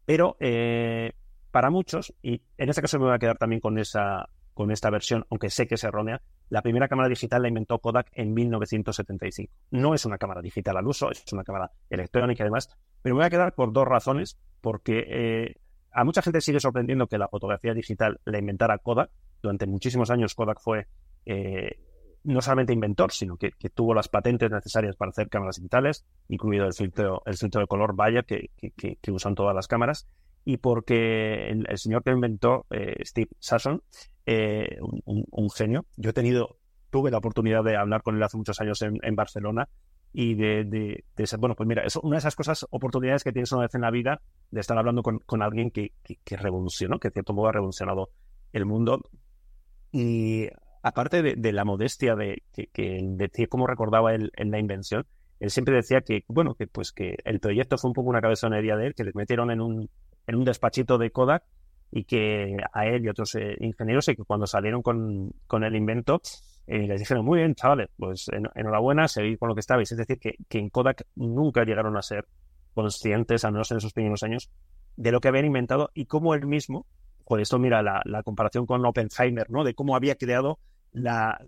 Pero eh, para muchos, y en este caso me voy a quedar también con esa con esta versión, aunque sé que es errónea, la primera cámara digital la inventó Kodak en 1975. No es una cámara digital al uso, es una cámara electrónica además, pero me voy a quedar por dos razones, porque eh, a mucha gente sigue sorprendiendo que la fotografía digital la inventara Kodak, durante muchísimos años Kodak fue eh, no solamente inventor, sino que, tuvo las patentes necesarias para hacer cámaras digitales, incluido el filtro, el filtro de color Bayer que, usan todas las cámaras, y porque el, señor que inventó, eh, Steve Sasson, eh, un, genio, yo he tenido, tuve la oportunidad de hablar con él hace muchos años en, Barcelona y de, ser, bueno, pues mira, es una de esas cosas, oportunidades que tienes una vez en la vida de estar hablando con, alguien que, que, revolucionó, que de cierto modo ha revolucionado el mundo. Y aparte de, la modestia de, que, decir cómo recordaba él en la invención, él siempre decía que, bueno, que pues que el proyecto fue un poco una cabezonería de él, que les metieron en un, en un despachito de Kodak y que a él y otros eh, ingenieros, y que cuando salieron con, con el invento, eh, les dijeron, muy bien, chavales, pues enhorabuena, seguid con lo que estabais. Es decir, que, que en Kodak nunca llegaron a ser conscientes, al menos en esos primeros años, de lo que habían inventado y cómo él mismo, por esto mira la, comparación con Oppenheimer, ¿no? De cómo había creado la,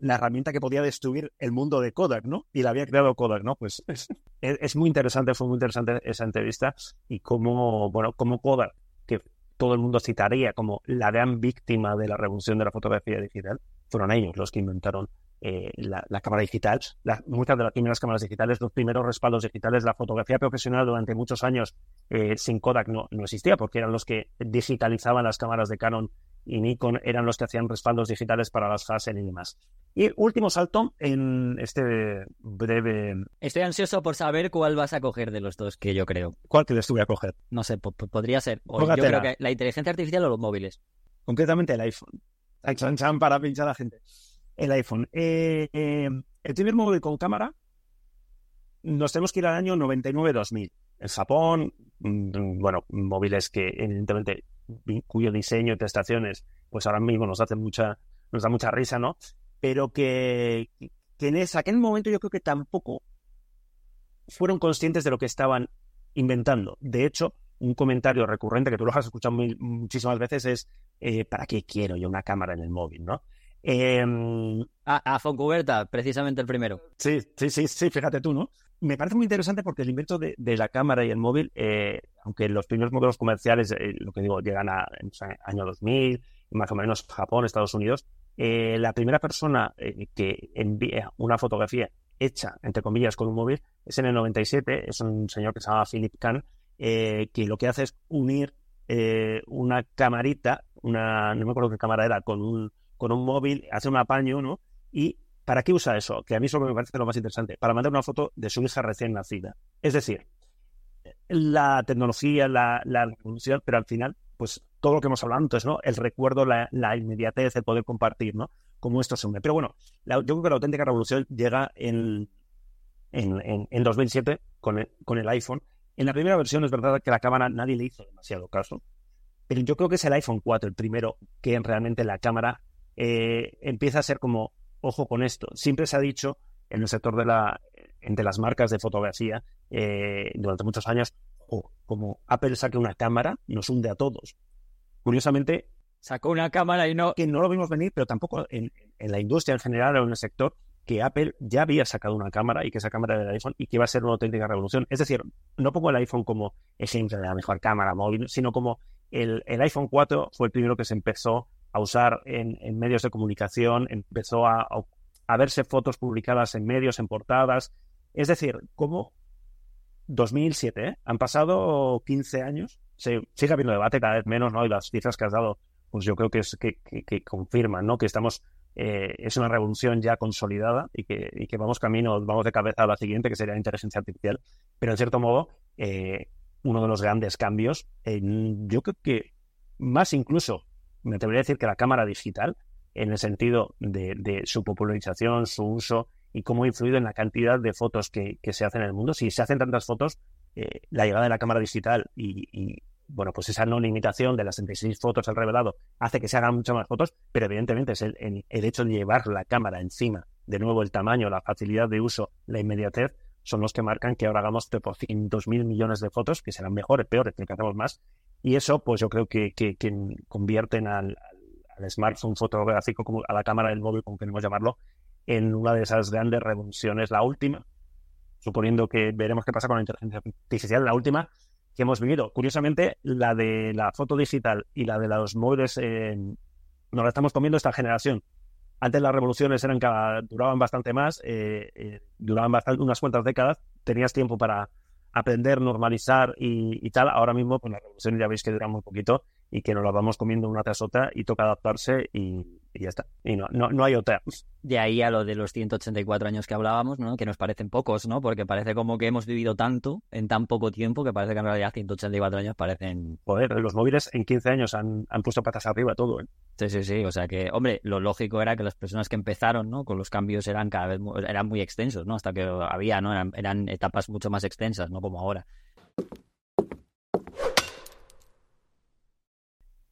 herramienta que podía destruir el mundo de Kodak, ¿no? Y la había creado Kodak, ¿no? Pues es, es muy interesante, fue muy interesante esa entrevista y cómo, bueno, cómo Kodak, que todo el mundo citaría como la gran víctima de la revolución de la fotografía digital, fueron ellos los que inventaron eh, la, cámara digital, muchas de las primeras cámaras digitales, los primeros respaldos digitales, la fotografía profesional durante muchos años eh, sin Kodak no, no, existía porque eran los que digitalizaban las cámaras de Canon y Nikon, eran los que hacían respaldos digitales para las Hasselblad y demás. Y último salto en este breve... Estoy ansioso por saber cuál vas a coger de los dos que yo creo. ¿Cuál crees tú voy a coger? No sé, podría ser. yo creo que la inteligencia artificial o los móviles. Concretamente el iPhone. Chan, para pinchar a la gente el iPhone. Eh, eh, el primer móvil con cámara, nos tenemos que ir al año 99-2000. En Japón, mm, bueno, móviles que evidentemente cuyo diseño y prestaciones, pues ahora mismo nos hace mucha, nos da mucha risa, ¿no? Pero que, que en ese, aquel momento yo creo que tampoco fueron conscientes de lo que estaban inventando. De hecho, un comentario recurrente que tú lo has escuchado muchísimas veces es eh, ¿para qué quiero yo una cámara en el móvil? ¿no? Eh, a, Foncuberta, precisamente el primero. Sí, sí, sí, sí, fíjate tú, ¿no? Me parece muy interesante porque el invento de, la cámara y el móvil, eh, aunque los primeros modelos comerciales, eh, lo que digo, llegan a año 2000, más o menos Japón, Estados Unidos, la primera persona que envía una fotografía hecha, entre comillas, con un móvil, es en el 97, es un señor que se llama Philip Kahn, que lo que hace es unir una camarita, una, no me acuerdo qué cámara era, con un con un móvil, hace un apaño, ¿no? Y ¿para qué usa eso? Que a mí eso me parece lo más interesante. Para mandar una foto de su hija recién nacida. Es decir, la tecnología, la, la revolución, pero al final, pues todo lo que hemos hablado antes, ¿no? El recuerdo, la, inmediatez, el poder compartir, ¿no? Cómo esto se une. Pero bueno, yo creo que la auténtica revolución llega en, en, en, 2007 con el, con el iPhone. En la primera versión es verdad que la cámara nadie le hizo demasiado caso, pero yo creo que es el iPhone 4 el primero que realmente la cámara eh, empieza a ser como, ojo con esto. Siempre se ha dicho en el sector de la, entre las marcas de fotografía, eh, durante muchos años, o como Apple saque una cámara, nos hunde a todos. Curiosamente, sacó una cámara y no... Que no lo vimos venir, pero tampoco en, la industria en general o en el sector, que Apple ya había sacado una cámara y que esa cámara era del iPhone y que iba a ser una auténtica revolución. Es decir, no pongo el iPhone como ejemplo de la mejor cámara móvil, sino como el, el iPhone 4 fue el primero que se empezó a usar en, medios de comunicación, empezó a, a, verse fotos publicadas en medios, en portadas. Es decir, como 2007, ¿eh? han pasado 15 años, sigue habiendo debate cada vez menos, ¿no? Y las cifras que has dado, pues yo creo que, es, que, que, confirman, ¿no? Que estamos, eh, es una revolución ya consolidada y que, y que vamos camino, vamos de cabeza a la siguiente, que sería la inteligencia artificial. Pero en cierto modo, eh, uno de los grandes cambios, yo creo que más incluso me atrevería a decir que la cámara digital, en el sentido de, su popularización, su uso y cómo ha influido en la cantidad de fotos que, se hacen en el mundo. Si se hacen tantas fotos, eh, la llegada de la cámara digital y, bueno, pues esa no limitación de las 66 fotos al revelado hace que se hagan muchas más fotos, pero evidentemente es el, el, hecho de llevar la cámara encima, de nuevo el tamaño, la facilidad de uso, la inmediatez, son los que marcan que ahora hagamos por mil millones de fotos, que serán mejores, peores, que hacemos más, y eso, pues yo creo que, que, convierten al, smartphone fotográfico, como a la cámara del móvil, como queremos llamarlo, en una de esas grandes revoluciones, la última, suponiendo que veremos qué pasa con la inteligencia artificial, la última que hemos vivido. Curiosamente, la de la foto digital y la de los móviles nos la estamos comiendo esta generación. Antes las revoluciones eran cada, duraban bastante más, eh, eh, duraban bastante, unas cuantas décadas, tenías tiempo para, aprender, normalizar y, tal. Ahora mismo, pues la revolución ya veis que dura muy poquito y que nos la vamos comiendo una tras otra y toca adaptarse y, y ya está. Y no, no, no hay otra. De ahí a lo de los 184 años que hablábamos, ¿no? Que nos parecen pocos, ¿no? Porque parece como que hemos vivido tanto en tan poco tiempo que parece que en realidad 184 años parecen... Joder, los móviles en 15 años han, han puesto patas arriba todo, ¿eh? Sí, sí, sí. O sea que, hombre, lo lógico era que las personas que empezaron, ¿no? Con los cambios eran cada vez eran muy extensos, ¿no? Hasta que había, ¿no? Eran, eran etapas mucho más extensas, ¿no? Como ahora.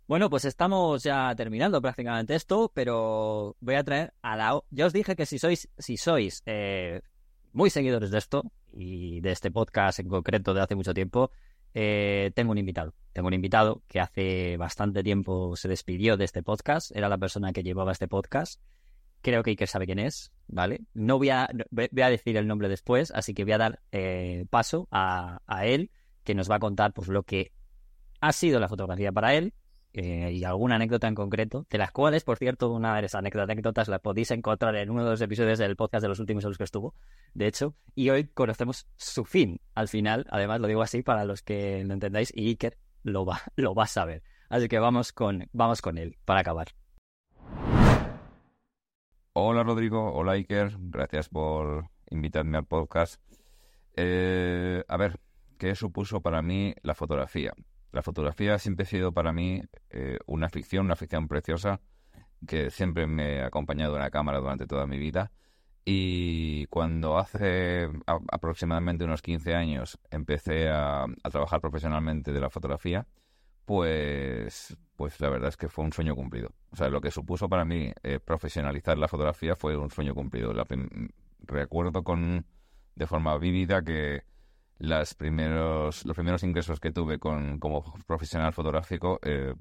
Bueno, pues estamos ya terminando prácticamente esto, pero voy a traer a la... Ya os dije que si sois, si sois eh, muy seguidores de esto y de este podcast en concreto de hace mucho tiempo, eh, tengo un invitado. Tengo un invitado que hace bastante tiempo se despidió de este podcast. Era la persona que llevaba este podcast. Creo que Iker sabe quién es, ¿vale? No voy a, voy a decir el nombre después, así que voy a dar eh, paso a, a él, que nos va a contar pues lo que ha sido la fotografía para él, eh, y alguna anécdota en concreto, de las cuales, por cierto, una de esas anécdotas la podéis encontrar en uno de los episodios del podcast de los últimos en los que estuvo, de hecho, y hoy conocemos su fin al final, además lo digo así para los que lo entendáis, y Iker lo va, [laughs] lo va a saber. Así que vamos con, vamos con él para acabar. Hola Rodrigo, hola Iker, gracias por invitarme al podcast. Eh, a ver, ¿qué supuso para mí la fotografía? La fotografía siempre ha sido para mí eh, una ficción, una ficción preciosa que siempre me ha acompañado en la cámara durante toda mi vida. Y cuando hace aproximadamente unos 15 años empecé a, trabajar profesionalmente de la fotografía, pues, pues la verdad es que fue un sueño cumplido. O sea, lo que supuso para mí eh, profesionalizar la fotografía fue un sueño cumplido. recuerdo con de forma vívida que las primeros, los primeros ingresos que tuve con, como profesional fotográfico eh,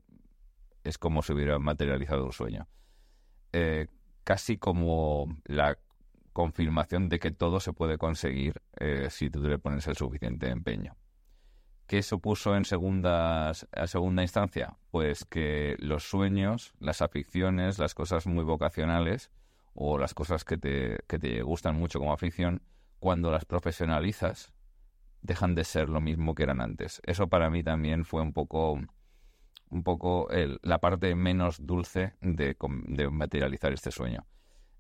es como si hubiera materializado un sueño. Eh, casi como la confirmación de que todo se puede conseguir eh, si tú le pones el suficiente empeño. ¿Qué supuso en segundas, a segunda instancia? Pues que los sueños, las aficiones, las cosas muy vocacionales o las cosas que te, que te gustan mucho como afición, cuando las profesionalizas, dejan de ser lo mismo que eran antes. Eso para mí también fue un poco un poco la parte menos dulce de, materializar este sueño.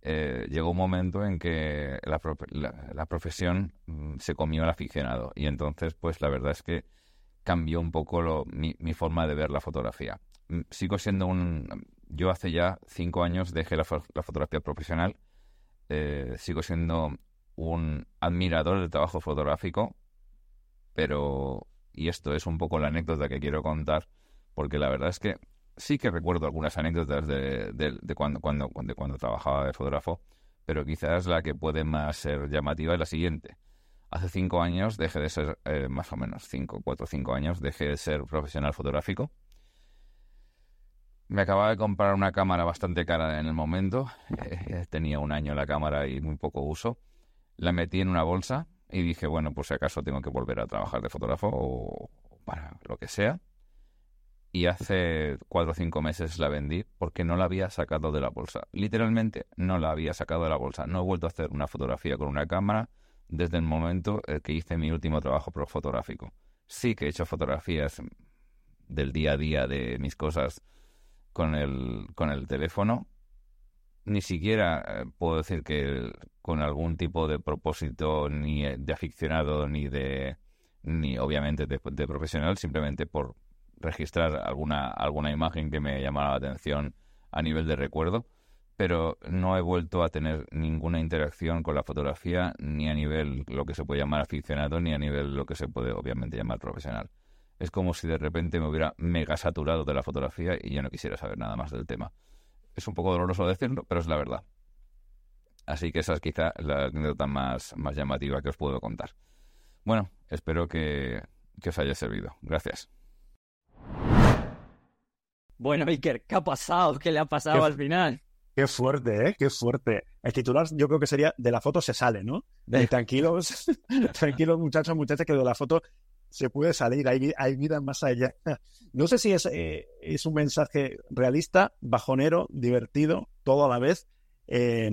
Eh, llegó un momento en que la, profesión mm, se comió al aficionado y entonces pues la verdad es que cambió un poco mi, forma de ver la fotografía. Mm, sigo siendo un... Yo hace ya cinco años dejé la, fotografía profesional, eh, sigo siendo un admirador del trabajo fotográfico, pero, y esto es un poco la anécdota que quiero contar, porque la verdad es que sí que recuerdo algunas anécdotas de, de, cuando, cuando, cuando trabajaba de fotógrafo, pero quizás la que puede más ser llamativa es la siguiente. Hace cinco años dejé de ser, eh, más o menos cinco, cuatro cinco años, dejé de ser profesional fotográfico. Me acababa de comprar una cámara bastante cara en el momento. [laughs] Eh, tenía un año la cámara y muy poco uso. La metí en una bolsa y dije, bueno, pues si acaso tengo que volver a trabajar de fotógrafo o para lo que sea. Y hace cuatro o cinco meses la vendí porque no la había sacado de la bolsa. Literalmente no la había sacado de la bolsa. No he vuelto a hacer una fotografía con una cámara desde el momento eh, que hice mi último trabajo fotográfico. Sí que he hecho fotografías del día a día de mis cosas con el, con el teléfono, ni siquiera eh, puedo decir que con algún tipo de propósito ni de aficionado ni de ni obviamente de, profesional simplemente por registrar alguna alguna imagen que me llamara la atención a nivel de recuerdo pero no he vuelto a tener ninguna interacción con la fotografía ni a nivel lo que se puede llamar aficionado ni a nivel lo que se puede obviamente llamar profesional. Es como si de repente me hubiera mega saturado de la fotografía y yo no quisiera saber nada más del tema es un poco doloroso decirlo, pero es la verdad. Así que esa es quizá la anécdota más, más llamativa que os puedo contar. Bueno, espero que, os haya servido. Gracias. Bueno, Iker, ¿qué ha pasado? ¿Qué le ha pasado al final? Qué fuerte, ¿eh? Qué fuerte. El titular yo creo que sería de la foto se sale, ¿no? De tranquilos, [laughs] tranquilos muchachos, muchachas, que de la foto se puede salir, hay, hay vida más allá. [laughs] No sé si es, eh, es un mensaje realista, bajonero, divertido, todo a la vez. eh,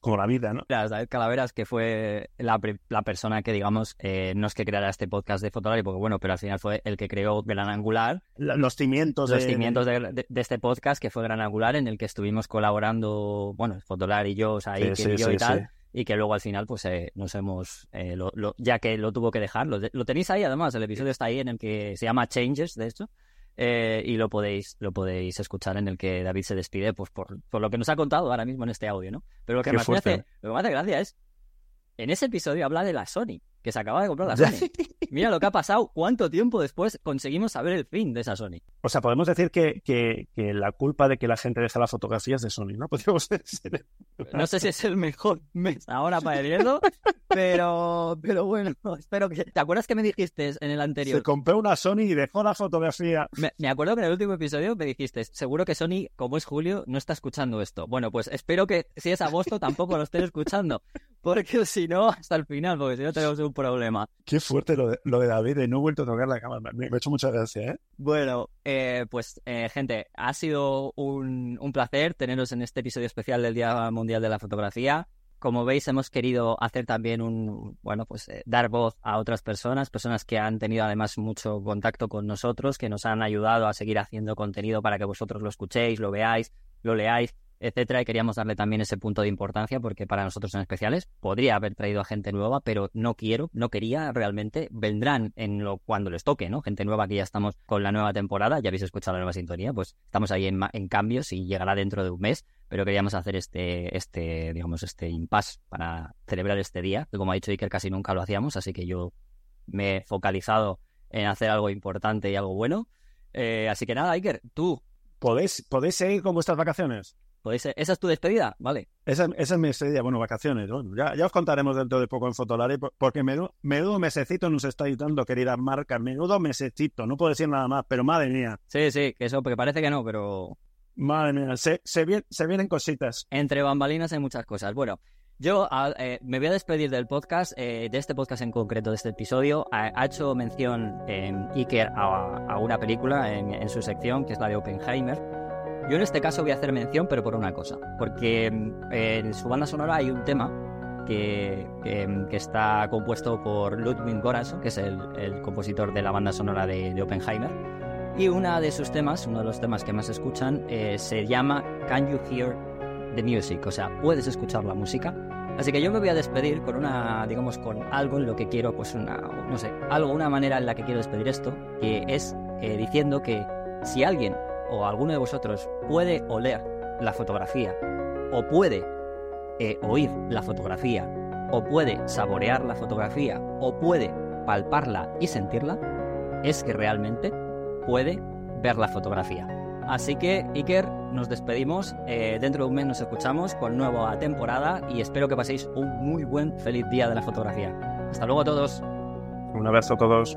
como la vida, ¿no? David Calaveras, que fue la, la persona que, digamos, eh, no es que creara este podcast de Fotolari, porque bueno, pero al final fue el que creó Gran Angular. los cimientos. Los de... cimientos de, de, de, este podcast, que fue Gran Angular, en el que estuvimos colaborando, bueno, Fotolari y yo, o sea, sí, y, sí, yo sí, y tal. Y que luego al final, pues eh, nos hemos, eh, lo, lo, ya que lo tuvo que dejar, lo, lo, tenéis ahí además, el episodio está ahí en el que se llama Changes, de hecho, eh, y lo podéis, lo podéis escuchar en el que David se despide pues, por, por lo que nos ha contado ahora mismo en este audio, ¿no? Pero lo que, más me hace, lo que me hace gracia es, en ese episodio habla de la Sony, que se acaba de comprar la Sony. Mira lo que ha pasado, cuánto tiempo después conseguimos saber el fin de esa Sony. O sea, podemos decir que, que, que la culpa de que la gente deja la fotografía es de Sony, ¿no? [laughs] Podríamos decir. No sé si es el mejor mes ahora para el hielo, [laughs] pero, pero bueno, espero que... ¿Te acuerdas que me dijiste en el anterior? Se compró una Sony y dejó la fotografía. Me, me acuerdo que en el último episodio me dijiste, seguro que Sony, como es Julio, no está escuchando esto. Bueno, pues espero que si es agosto tampoco lo estén escuchando, porque si no, hasta el final, porque si no tenemos un problema. Qué fuerte lo de, lo de David, no he vuelto a tocar la cámara. Me, me ha hecho mucha gracia, ¿eh? Bueno, eh, pues eh, gente, ha sido un, un placer teneros en este episodio especial del Día Mundial de la Fotografía. Como veis, hemos querido hacer también un, bueno, pues eh, dar voz a otras personas, personas que han tenido además mucho contacto con nosotros, que nos han ayudado a seguir haciendo contenido para que vosotros lo escuchéis, lo veáis, lo leáis etcétera, y queríamos darle también ese punto de importancia porque para nosotros son especiales. Podría haber traído a gente nueva, pero no quiero, no quería realmente. Vendrán en lo cuando les toque, ¿no? Gente nueva que ya estamos con la nueva temporada, ya habéis escuchado la nueva sintonía, pues estamos ahí en, cambios y llegará dentro de un mes, pero queríamos hacer este, este, digamos, este impasse para celebrar este día, que como ha dicho Iker, casi nunca lo hacíamos, así que yo me he focalizado en hacer algo importante y algo bueno. Eh, así que nada, Iker, tú. ¿Podéis, ¿Podéis seguir con vuestras vacaciones? ¿Esa es tu despedida? Vale. Esa, esa es mi despedida. Bueno, vacaciones. Bueno, ya, ya, os contaremos dentro de poco en Fotolari, porque menudo, menudo mesecito nos estáis dando, queridas marcas. Menudo mesecito. No puedo decir nada más, pero madre mía. Sí, sí, que eso, porque parece que no, pero... Madre mía, se, se, vienen, se vienen cositas. Entre bambalinas hay muchas cosas. Bueno, yo eh, me voy a despedir del podcast, eh, de este podcast en concreto, de este episodio. Ha, ha hecho mención eh, Iker a, a, una película en, en su sección, que es la de Oppenheimer. Yo en este caso voy a hacer mención, pero por una cosa, porque eh, en su banda sonora hay un tema que, que, que está compuesto por Ludwig Göransson, que es el, compositor de la banda sonora de, de, Oppenheimer, y una de sus temas, uno de los temas que más escuchan, eh, se llama Can You Hear the Music, o sea, puedes escuchar la música. Así que yo me voy a despedir con una, digamos, con algo en lo que quiero, pues una, no sé, algo, una manera en la que quiero despedir esto, que es eh, diciendo que si alguien o alguno de vosotros puede oler la fotografía o puede eh, oír la fotografía o puede saborear la fotografía o puede palparla y sentirla, es que realmente puede ver la fotografía. Así que, Iker, nos despedimos. Eh, dentro de un mes nos escuchamos con nueva temporada y espero que paséis un muy buen, feliz día de la fotografía. Hasta luego a todos. Un abrazo a todos.